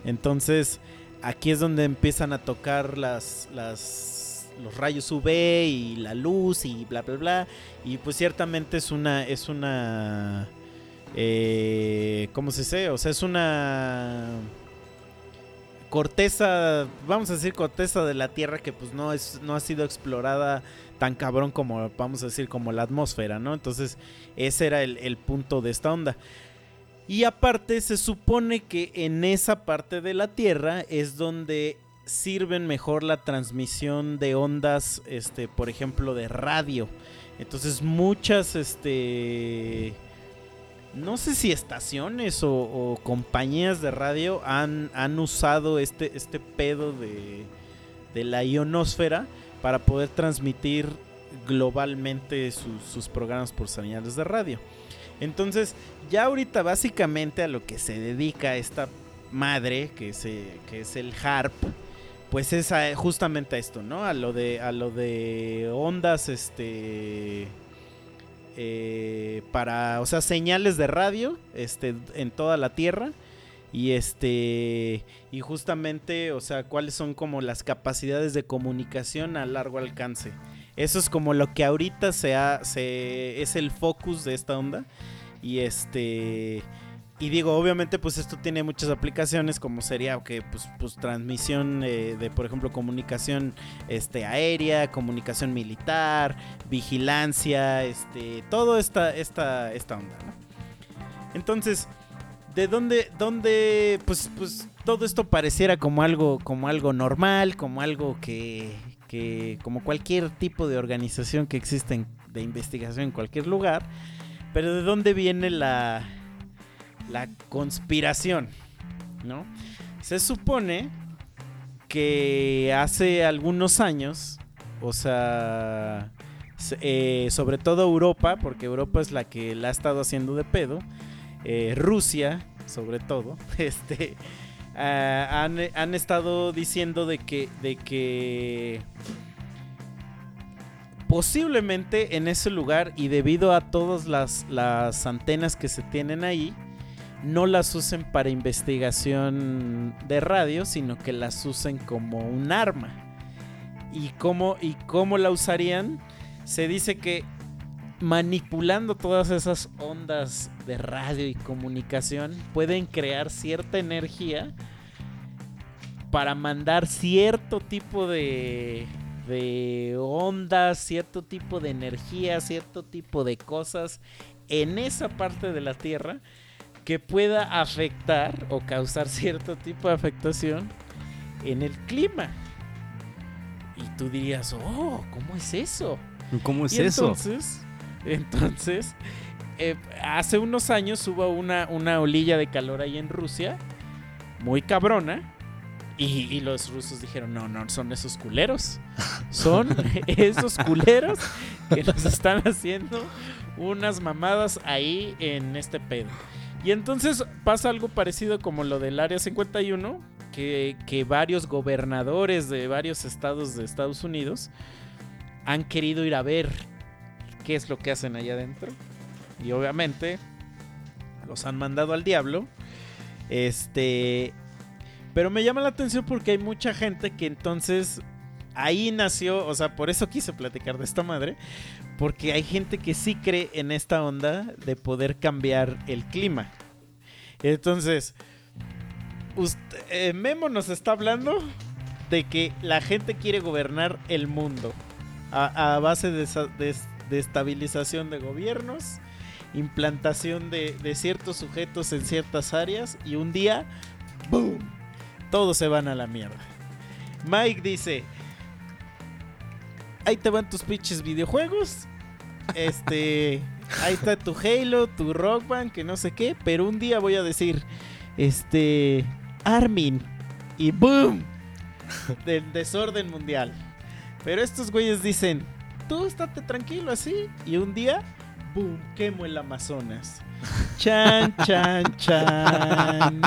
C: Entonces, aquí es donde empiezan a tocar las, las, los rayos UV y la luz y bla, bla, bla. Y pues ciertamente es una, es una, eh, ¿cómo se dice? O sea, es una corteza, vamos a decir corteza de la Tierra que pues no, es, no ha sido explorada tan cabrón como, vamos a decir, como la atmósfera, ¿no? Entonces, ese era el, punto de esta onda. Y aparte se supone que en esa parte de la Tierra es donde sirven mejor la transmisión de ondas, este, por ejemplo, de radio. Entonces muchas, este, no sé si estaciones o, o compañías de radio han, han usado este, este pedo de, de la ionosfera para poder transmitir globalmente sus, programas por señales de radio. Entonces, ya ahorita básicamente a lo que se dedica esta madre, que, se, que es el HARP, pues es justamente a esto, ¿no? A lo de, a lo de ondas, este... eh, para, o sea, señales de radio, este, en toda la Tierra. Y este, y justamente, o sea, cuáles son como las capacidades de comunicación a largo alcance. Eso es como lo que ahorita se ha, se, es el focus de esta onda. Y este. Y digo, obviamente, pues esto tiene muchas aplicaciones, como sería que pues, pues transmisión eh, de, por ejemplo, comunicación este, aérea, comunicación militar, vigilancia, este, todo esta, esta, esta onda, ¿no? Entonces, ¿de dónde, dónde, pues, pues todo esto pareciera como algo, como algo normal, como algo que, que, como cualquier tipo de organización que existe en- de investigación en cualquier lugar? Pero ¿de dónde viene la, la conspiración? ¿No? Se supone que hace algunos años, o sea, se- eh, sobre todo Europa, porque Europa es la que la ha estado haciendo de pedo, eh, Rusia, sobre todo, este, ah, han, estado diciendo de que, de que posiblemente en ese lugar y debido a todas las, las antenas que se tienen ahí, no las usen para investigación de radio, sino que las usen como un arma. ¿Y cómo, y cómo la usarían? Se dice que manipulando todas esas ondas de radio y comunicación pueden crear cierta energía para mandar cierto tipo de, de ondas, cierto tipo de energía, cierto tipo de cosas en esa parte de la Tierra que pueda afectar o causar cierto tipo de afectación en el clima. Y tú dirías, oh, ¿cómo es eso?
D: ¿Cómo es
C: y
D: eso?
C: Entonces, entonces eh, hace unos años hubo una, una olilla de calor ahí en Rusia, muy cabrona. Y, y los rusos dijeron, no, no, son esos culeros. Son esos culeros que nos están haciendo unas mamadas ahí en este pedo. Y entonces pasa algo parecido como lo del Área 51, que, que varios gobernadores de varios estados de Estados Unidos han querido ir a ver qué es lo que hacen allá adentro. Y obviamente los han mandado al diablo. Este. Pero me llama la atención porque hay mucha gente que entonces ahí nació, o sea, por eso quise platicar de esta madre, porque hay gente que sí cree en esta onda de poder cambiar el clima. Entonces, usted- eh, Memo nos está hablando de que la gente quiere gobernar el mundo a, base de, de- de estabilización de gobiernos, implantación de, de ciertos sujetos en ciertas áreas y un día, ¡boom! Todos se van a la mierda. Mike dice, ahí te van tus pinches videojuegos. Este, ahí está tu Halo, tu Rock Band, que no sé qué, pero un día voy a decir, este, Armin y boom, del desorden mundial. Pero estos güeyes dicen, tú estate tranquilo así. Y un día, ¡boom! Quemo el Amazonas. Chan, chan, chan.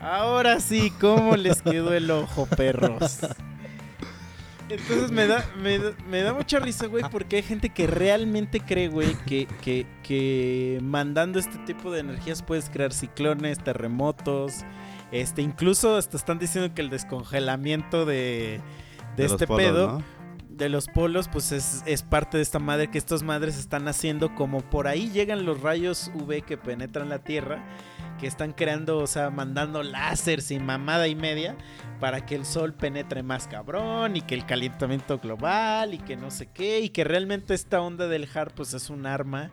C: Ahora sí, ¿cómo les quedó el ojo, perros? Entonces me da, me, me da mucha risa, güey, porque hay gente que realmente cree, güey, que, que, que mandando este tipo de energías puedes crear ciclones, terremotos, este, incluso hasta están diciendo que el descongelamiento de, de, este
D: polos,
C: pedo
D: ¿no?
C: de los polos, pues es, es parte de esta madre que estas madres están haciendo, como por ahí llegan los rayos UV que penetran la Tierra, que están creando, o sea, mandando láser sin mamada y media para que el sol penetre más cabrón y que el calentamiento global y que no sé qué y que realmente esta onda del HAR pues es un arma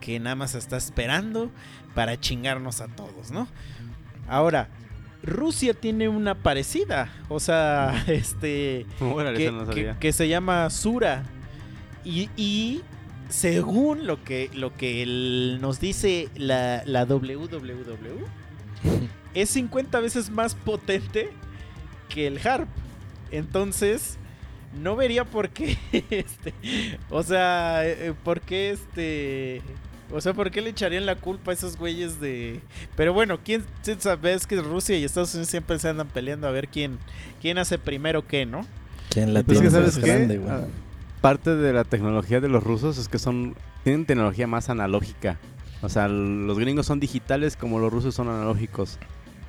C: que nada más está esperando para chingarnos a todos, ¿no? Ahora, Rusia tiene una parecida, o sea, este
D: Órale,
C: que,
D: eso no
C: que-
D: sabía.
C: que se llama Sura. Y, y según lo que, lo que el- nos dice la, la WWW, es 50 veces más potente que el Harp. Entonces, no vería por qué, este, o sea, eh, por qué este... O sea, ¿por qué le echarían la culpa a esos güeyes de...? Pero bueno, ¿quién sabe? Es que Rusia y Estados Unidos siempre se andan peleando a ver quién, quién hace primero qué, ¿no?
B: ¿Quién la
D: Pues
B: tiene
D: que,
B: más grande, güey?
D: Ah, Parte de la tecnología de los rusos es que son tienen tecnología más analógica. O sea, los gringos son digitales como los rusos son analógicos.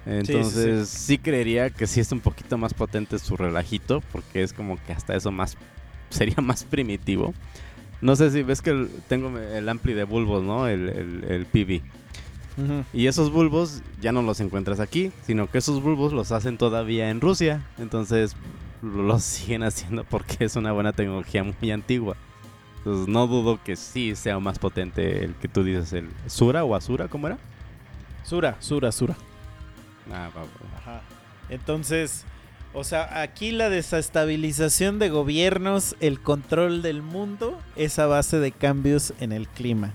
D: Entonces, sí, creería que sí es un poquito más potente su relajito, porque es como que hasta eso más sería más primitivo. No sé si ves que tengo el ampli de bulbos, ¿no? El, el, el PV. Y esos bulbos ya no los encuentras aquí, sino que esos bulbos los hacen todavía en Rusia. Entonces lo- los siguen haciendo porque es una buena tecnología muy antigua. Entonces no dudo que sí sea más potente el que tú dices, el Sura o Asura, ¿cómo era?
C: Sura, Sura, Sura.
D: Ah, va, va.
C: Ajá. Entonces, o sea, aquí la desestabilización de gobiernos, el control del mundo, es a base de cambios en el clima.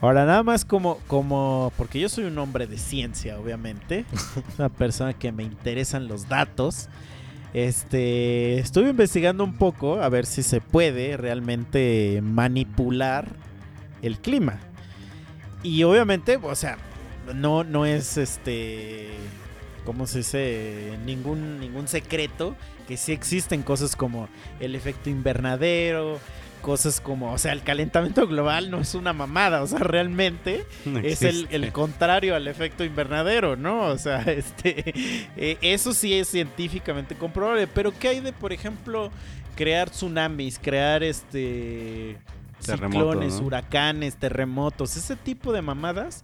C: Ahora, nada más como, como, porque yo soy un hombre de ciencia, obviamente, una persona que me interesan los datos. Este, estuve investigando un poco a ver si se puede realmente manipular el clima. Y obviamente, o sea, no, no es este. ¿Cómo se dice? Ningún, ningún secreto. Que sí existen cosas como el efecto invernadero. Cosas como, o sea, el calentamiento global no es una mamada. O sea, realmente
D: No
C: es el, el contrario al efecto invernadero, ¿no? O sea, este. eh, eso sí es científicamente comprobable. Pero ¿qué hay de, por ejemplo, crear tsunamis, crear este. Ciclones,
D: ¿no?
C: huracanes, terremotos, ese tipo de mamadas.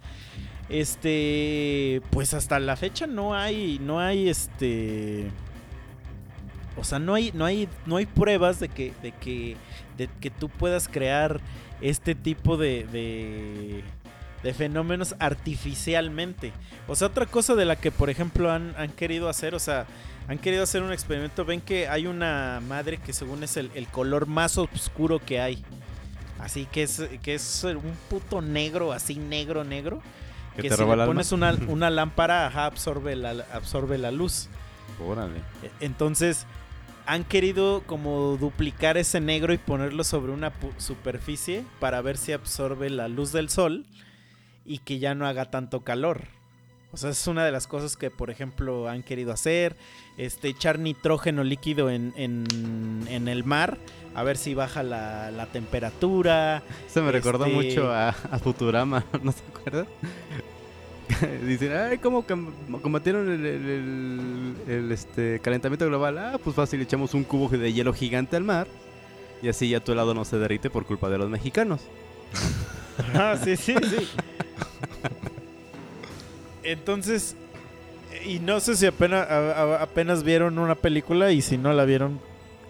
C: Este, pues hasta la fecha no hay, no hay este, o sea, no hay, no hay, no hay pruebas de que, de que, de que tú puedas crear este tipo de, de, de fenómenos artificialmente. O sea, otra cosa de la que, por ejemplo, han, han querido hacer, o sea, han querido hacer un experimento. Ven que hay una madre que según es el, color más oscuro que hay. Así que es, que es un puto negro, así negro, negro.
D: ¿Que
C: Que
D: te
C: si
D: roba
C: le pones una, una lámpara, ajá, absorbe la, absorbe la luz.
D: Órale.
C: E- Entonces, han querido como duplicar ese negro y ponerlo sobre una superficie para ver si absorbe la luz del sol y que ya no haga tanto calor. O sea, es una de las cosas que, por ejemplo, han querido hacer. Este, echar nitrógeno líquido en, en- en el mar. A ver si baja la, la temperatura.
D: Eso me recordó
C: Este-
D: mucho a, a Futurama, ¿no te acuerdas? Dicen, ay, ¿cómo combatieron el, el- el- el, este, calentamiento global? Ah, pues fácil, echamos un cubo de hielo gigante al mar y así ya tu helado no se derrite por culpa de los mexicanos.
C: Ah, sí, sí, sí. Entonces, y no sé si apenas, a- a- apenas vieron una película y si no la vieron,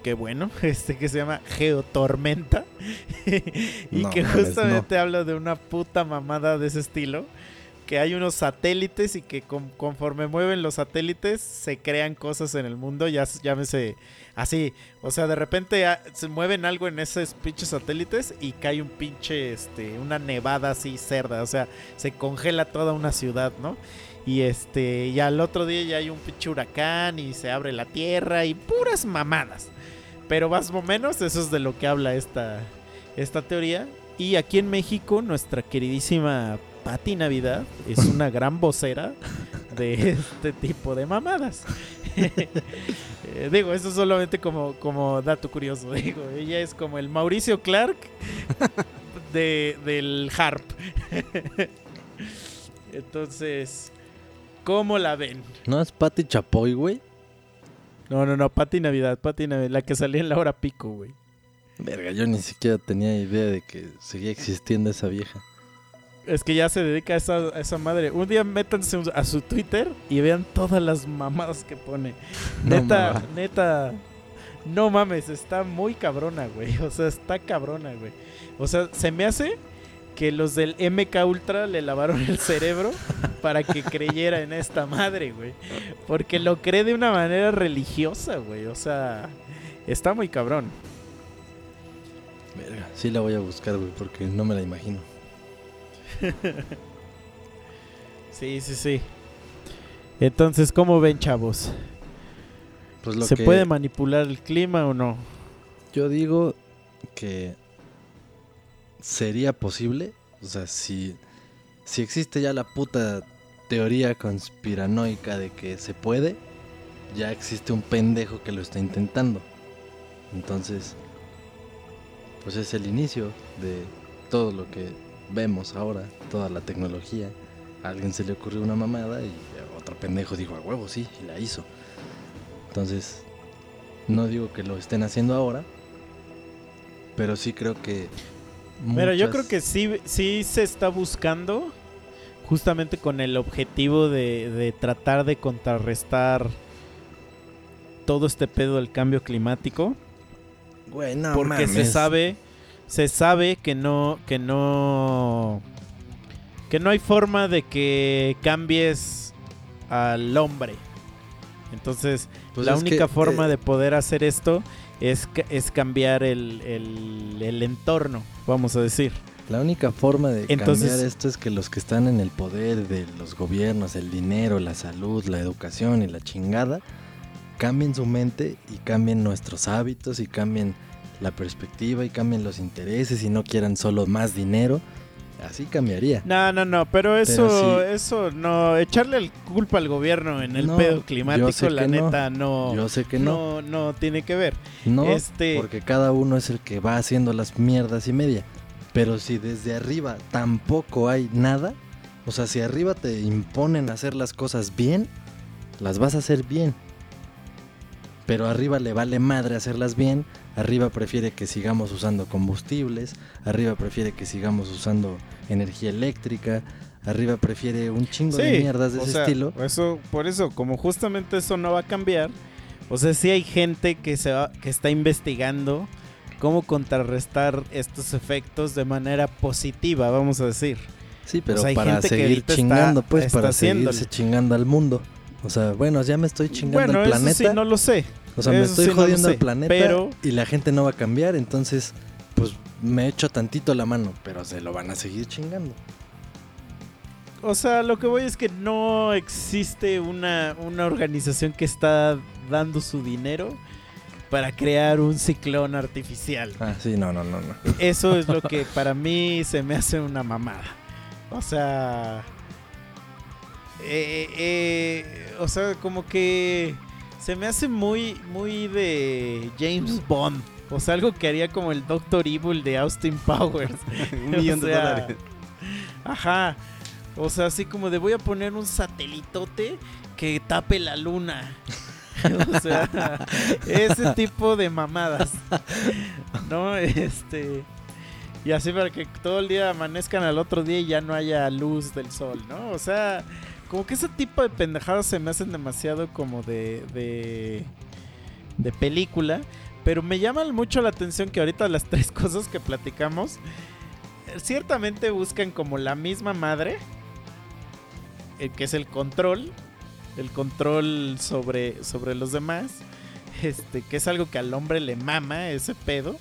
C: qué bueno, este que se llama Geotormenta y
B: No
C: que justamente habla de una puta mamada de ese estilo. Que hay unos satélites y que con- conforme mueven los satélites se crean cosas en el mundo, ya llámese así, o sea, de repente ah, se mueven algo en esos pinches satélites y cae un pinche, este, una nevada así cerda, o sea, se congela toda una ciudad, ¿no? Y este, y al otro día ya hay un pinche huracán y se abre la tierra y puras mamadas. Pero más o menos eso es de lo que habla esta, esta teoría. Y aquí en México, nuestra queridísima Pati Navidad es una gran vocera de este tipo de mamadas. Eh, digo, eso solamente como, como dato curioso. Digo, ella es como el Mauricio Clark de, del harp. Entonces, ¿cómo la ven?
B: ¿No es Pati Chapoy, güey?
C: No, no, no, Pati Navidad, Pati Navidad, la que salía en la hora pico, güey.
B: Verga, yo ni siquiera tenía idea de que seguía existiendo esa vieja.
C: Es que ya se dedica a esa, a esa madre. Un día métanse a su Twitter y vean todas las mamadas que pone.
B: No
C: Neta, neta. No mames, está muy cabrona, güey. O sea, está cabrona, güey. O sea, se me hace que los del MK Ultra le lavaron el cerebro para que creyera en esta madre, güey. Porque lo cree de una manera religiosa, güey. O sea, está muy cabrón.
B: Verga, sí la voy a buscar, güey, porque no me la imagino.
C: Sí, sí, sí. Entonces, ¿cómo ven, chavos?
B: Pues lo
C: ¿Se
B: que
C: puede manipular el clima o no?
B: yo digo que sería posible, o sea, si, si existe ya la puta teoría conspiranoica de que se puede, ya existe un pendejo que lo está intentando. Entonces, pues es el inicio de todo lo que vemos ahora, toda la tecnología. A alguien se le ocurrió una mamada y otro pendejo dijo a huevo, sí, y la hizo. Entonces, no digo que lo estén haciendo ahora, pero sí creo que...
C: Pero yo creo que sí, sí se está buscando justamente con el objetivo de, de tratar de contrarrestar todo este pedo del cambio climático.
B: Güey, no
C: porque se
B: mames.
C: sabe, se sabe que no, que no, que no hay forma de que cambies al hombre. Entonces,
B: Pues
C: la
B: que,
C: única forma
B: eh,
C: de poder hacer esto es, es cambiar el, el- el entorno, vamos a decir.
B: La única forma de
C: Entonces-
B: cambiar esto es que los que están en el poder de los gobiernos, el dinero, la salud, la educación y la chingada, cambien su mente y cambien nuestros hábitos y cambien la perspectiva y cambien los intereses y no quieran solo más dinero. Así cambiaría.
C: No, no, no, pero eso,
B: sí.
C: eso no, echarle el culpa al gobierno en el
B: No,
C: pedo climático, la
B: no.
C: neta no,
B: Yo sé que no.
C: no, no tiene que ver.
B: No,
C: este-
B: porque cada uno es el que va haciendo las mierdas y media. Pero si desde arriba tampoco hay nada, o sea, si arriba te imponen hacer las cosas bien, las vas a hacer bien. Pero arriba le vale madre hacerlas bien, arriba prefiere que sigamos usando combustibles, arriba prefiere que sigamos usando energía eléctrica, arriba prefiere un chingo de mierdas de
C: o
B: ese
C: sea,
B: estilo.
C: Eso, por eso, como justamente eso no va a cambiar, o sea, sí hay gente que se va, que está investigando cómo contrarrestar estos efectos de manera positiva, vamos a decir.
B: Sí, pero
C: O sea,
B: para seguir
C: está-
B: chingando, pues,
C: está
B: para
C: haciéndole.
B: seguirse chingando al mundo. O sea, bueno, ya me estoy chingando
C: bueno,
B: al
C: eso
B: planeta.
C: sí no lo sé.
B: O sea, me estoy
C: sí no
B: jodiendo
C: sé,
B: al planeta
C: pero-
B: y la gente no va a cambiar, entonces, pues me echo tantito la mano, pero se lo van a seguir chingando.
C: O sea, lo que voy es que no existe una, una organización que está dando su dinero para crear un ciclón artificial.
B: Ah, sí, no, no, no, no.
C: Eso es lo que para mí se me hace una mamada. O sea. eh, eh, o sea, como que se me hace muy, muy de James Bond. O sea, algo que haría como el Doctor Evil de Austin Powers.
D: Un millón
C: O
D: de dólares.
C: Ajá. O sea, así como de voy a poner un satelitote que tape la luna. o sea, ese tipo de mamadas. ¿No? Este. Y así para que todo el día amanezcan al otro día y ya no haya luz del sol, ¿no? O sea, como que ese tipo de pendejadas se me hacen demasiado como de. de. de película. Pero me llaman mucho la atención que ahorita las tres cosas que platicamos. Ciertamente buscan como la misma madre. eh, que es el control, el control sobre, sobre los demás, este, que es algo que al hombre le mama ese pedo,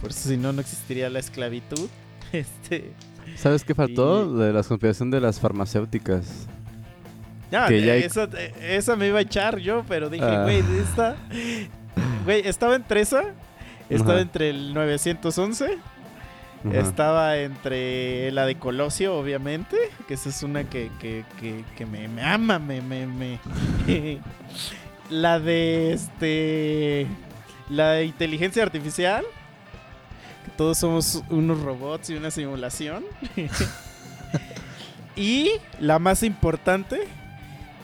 C: por eso si no, no existiría la esclavitud. Este,
D: ¿Sabes qué faltó?
C: Y-
D: De la conspiración de las farmacéuticas.
C: No,
D: Que ya
C: esa, esa me iba a echar yo, pero dije,
D: Ah.
C: güey, esta, güey, estaba entre esa, estaba
D: Ajá.
C: entre el 911.
D: Ajá.
C: Estaba entre la de Colosio, obviamente, que esa es una que, que, que, que me, me ama, me, me, me- la de este la de inteligencia artificial, que todos somos unos robots y una simulación. y la más importante,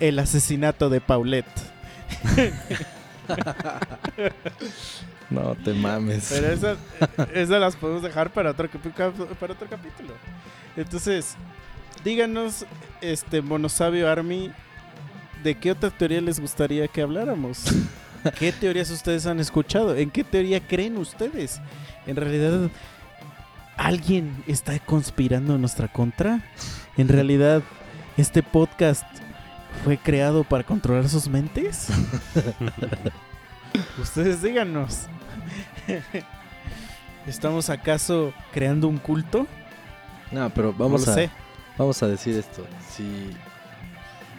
C: el asesinato de Paulette.
B: No te mames.
C: Pero esas, esas las podemos dejar para otro, para otro capítulo. Entonces, díganos, este Monosabio Army, ¿de qué otra teoría les gustaría que habláramos? ¿Qué teorías ustedes han escuchado? ¿En qué teoría creen ustedes? ¿En realidad alguien está conspirando en nuestra contra? ¿En realidad este podcast fue creado para controlar sus mentes? Ustedes díganos. ¿Estamos acaso creando un culto?
B: No, pero vamos a
C: sé.
B: vamos a decir esto. Si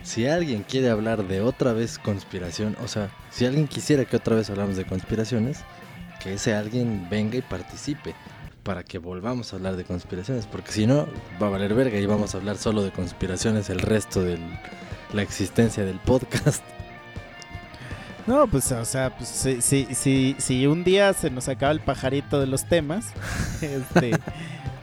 B: si alguien quiere hablar de otra vez conspiración, o sea, si alguien quisiera que otra vez hablamos de conspiraciones, que ese alguien venga y participe para que volvamos a hablar de conspiraciones, porque si no va a valer verga y vamos a hablar solo de conspiraciones el resto de la existencia del podcast.
C: No, pues, o sea, pues, si, si, si, si un día se nos acaba el pajarito de los temas, este,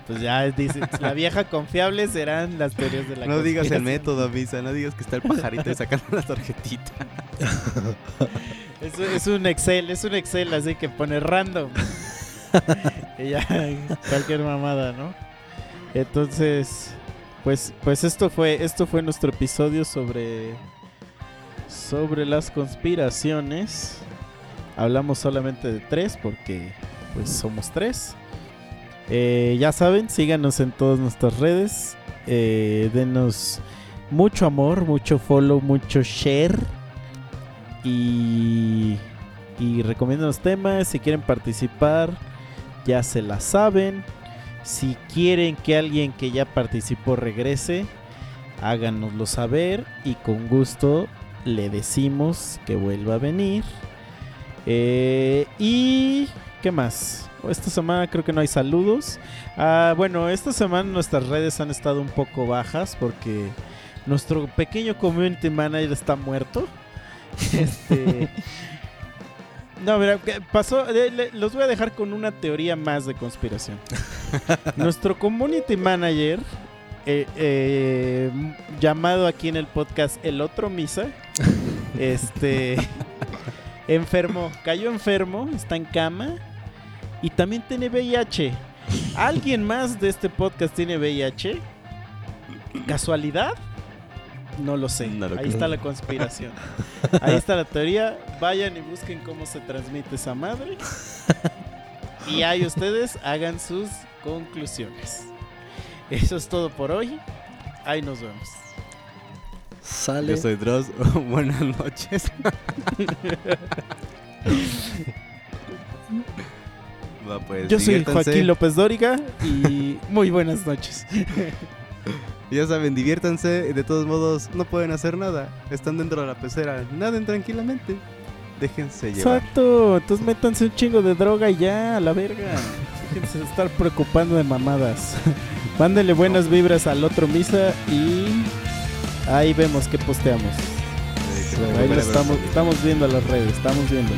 C: pues ya dice, la vieja confiable serán las teorías de la
D: No digas el método, Misa. No digas que está el pajarito y sacando la tarjetita.
C: Es, es un Excel, es un Excel, así que pone random. ya, cualquier mamada, ¿no? Entonces, pues, pues esto fue, esto fue nuestro episodio sobre, sobre las conspiraciones. Hablamos solamente de tres porque, pues, somos tres. Eh, ya saben, síganos en todas nuestras redes. Eh, denos mucho amor, mucho follow, mucho share. Y, y recomiendan los temas. Si quieren participar, ya se la saben. Si quieren que alguien que ya participó regrese, háganoslo saber. Y con gusto le decimos que vuelva a venir. Eh, y. ¿Qué más? Esta semana creo que no hay saludos. Ah, bueno, esta semana nuestras redes han estado un poco bajas porque nuestro pequeño community manager está muerto. Este. No, mira, ¿qué pasó. Eh, le- Los voy a dejar con una teoría más de conspiración. Nuestro community manager, eh, eh, llamado aquí en el podcast El Otro Misa, este. enfermó, cayó enfermo, está en cama y también tiene VIH. ¿Alguien más de este podcast tiene VIH? ¿Casualidad? No lo sé.
D: No lo
C: Ahí
D: creo.
C: está la conspiración. Ahí está la teoría. Vayan y busquen cómo se transmite esa madre. Y ahí ustedes hagan sus conclusiones. Eso es todo por hoy. Ahí nos vemos.
B: Sale.
D: Yo soy Dross. Buenas noches. Pues,
C: Yo soy. Joaquín López Dóriga y muy buenas noches.
D: Ya saben, diviértanse. De todos modos, no pueden hacer nada. Están dentro de la pecera. Naden tranquilamente. Déjense llevar.
C: Exacto, entonces métanse un chingo de droga y ya, a la verga. Déjense de estar preocupando de mamadas. Mándenle buenas vibras al otro misa y ahí vemos qué posteamos.
D: Que
C: Ahí lo estamos, estamos viendo las redes, estamos viendo.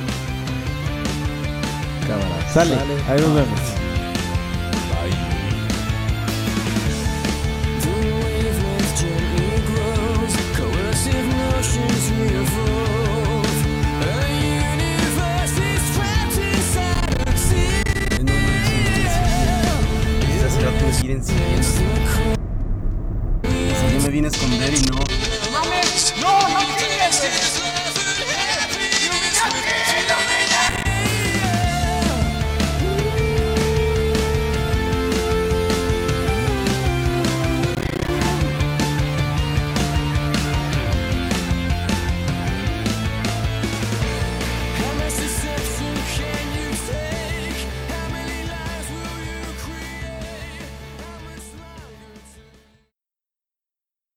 B: Cámara.
C: Sale, ahí nos vemos.
E: Hace rato me quieren siguiendo. Si yo me vine a esconder y no.
F: No, no quieres.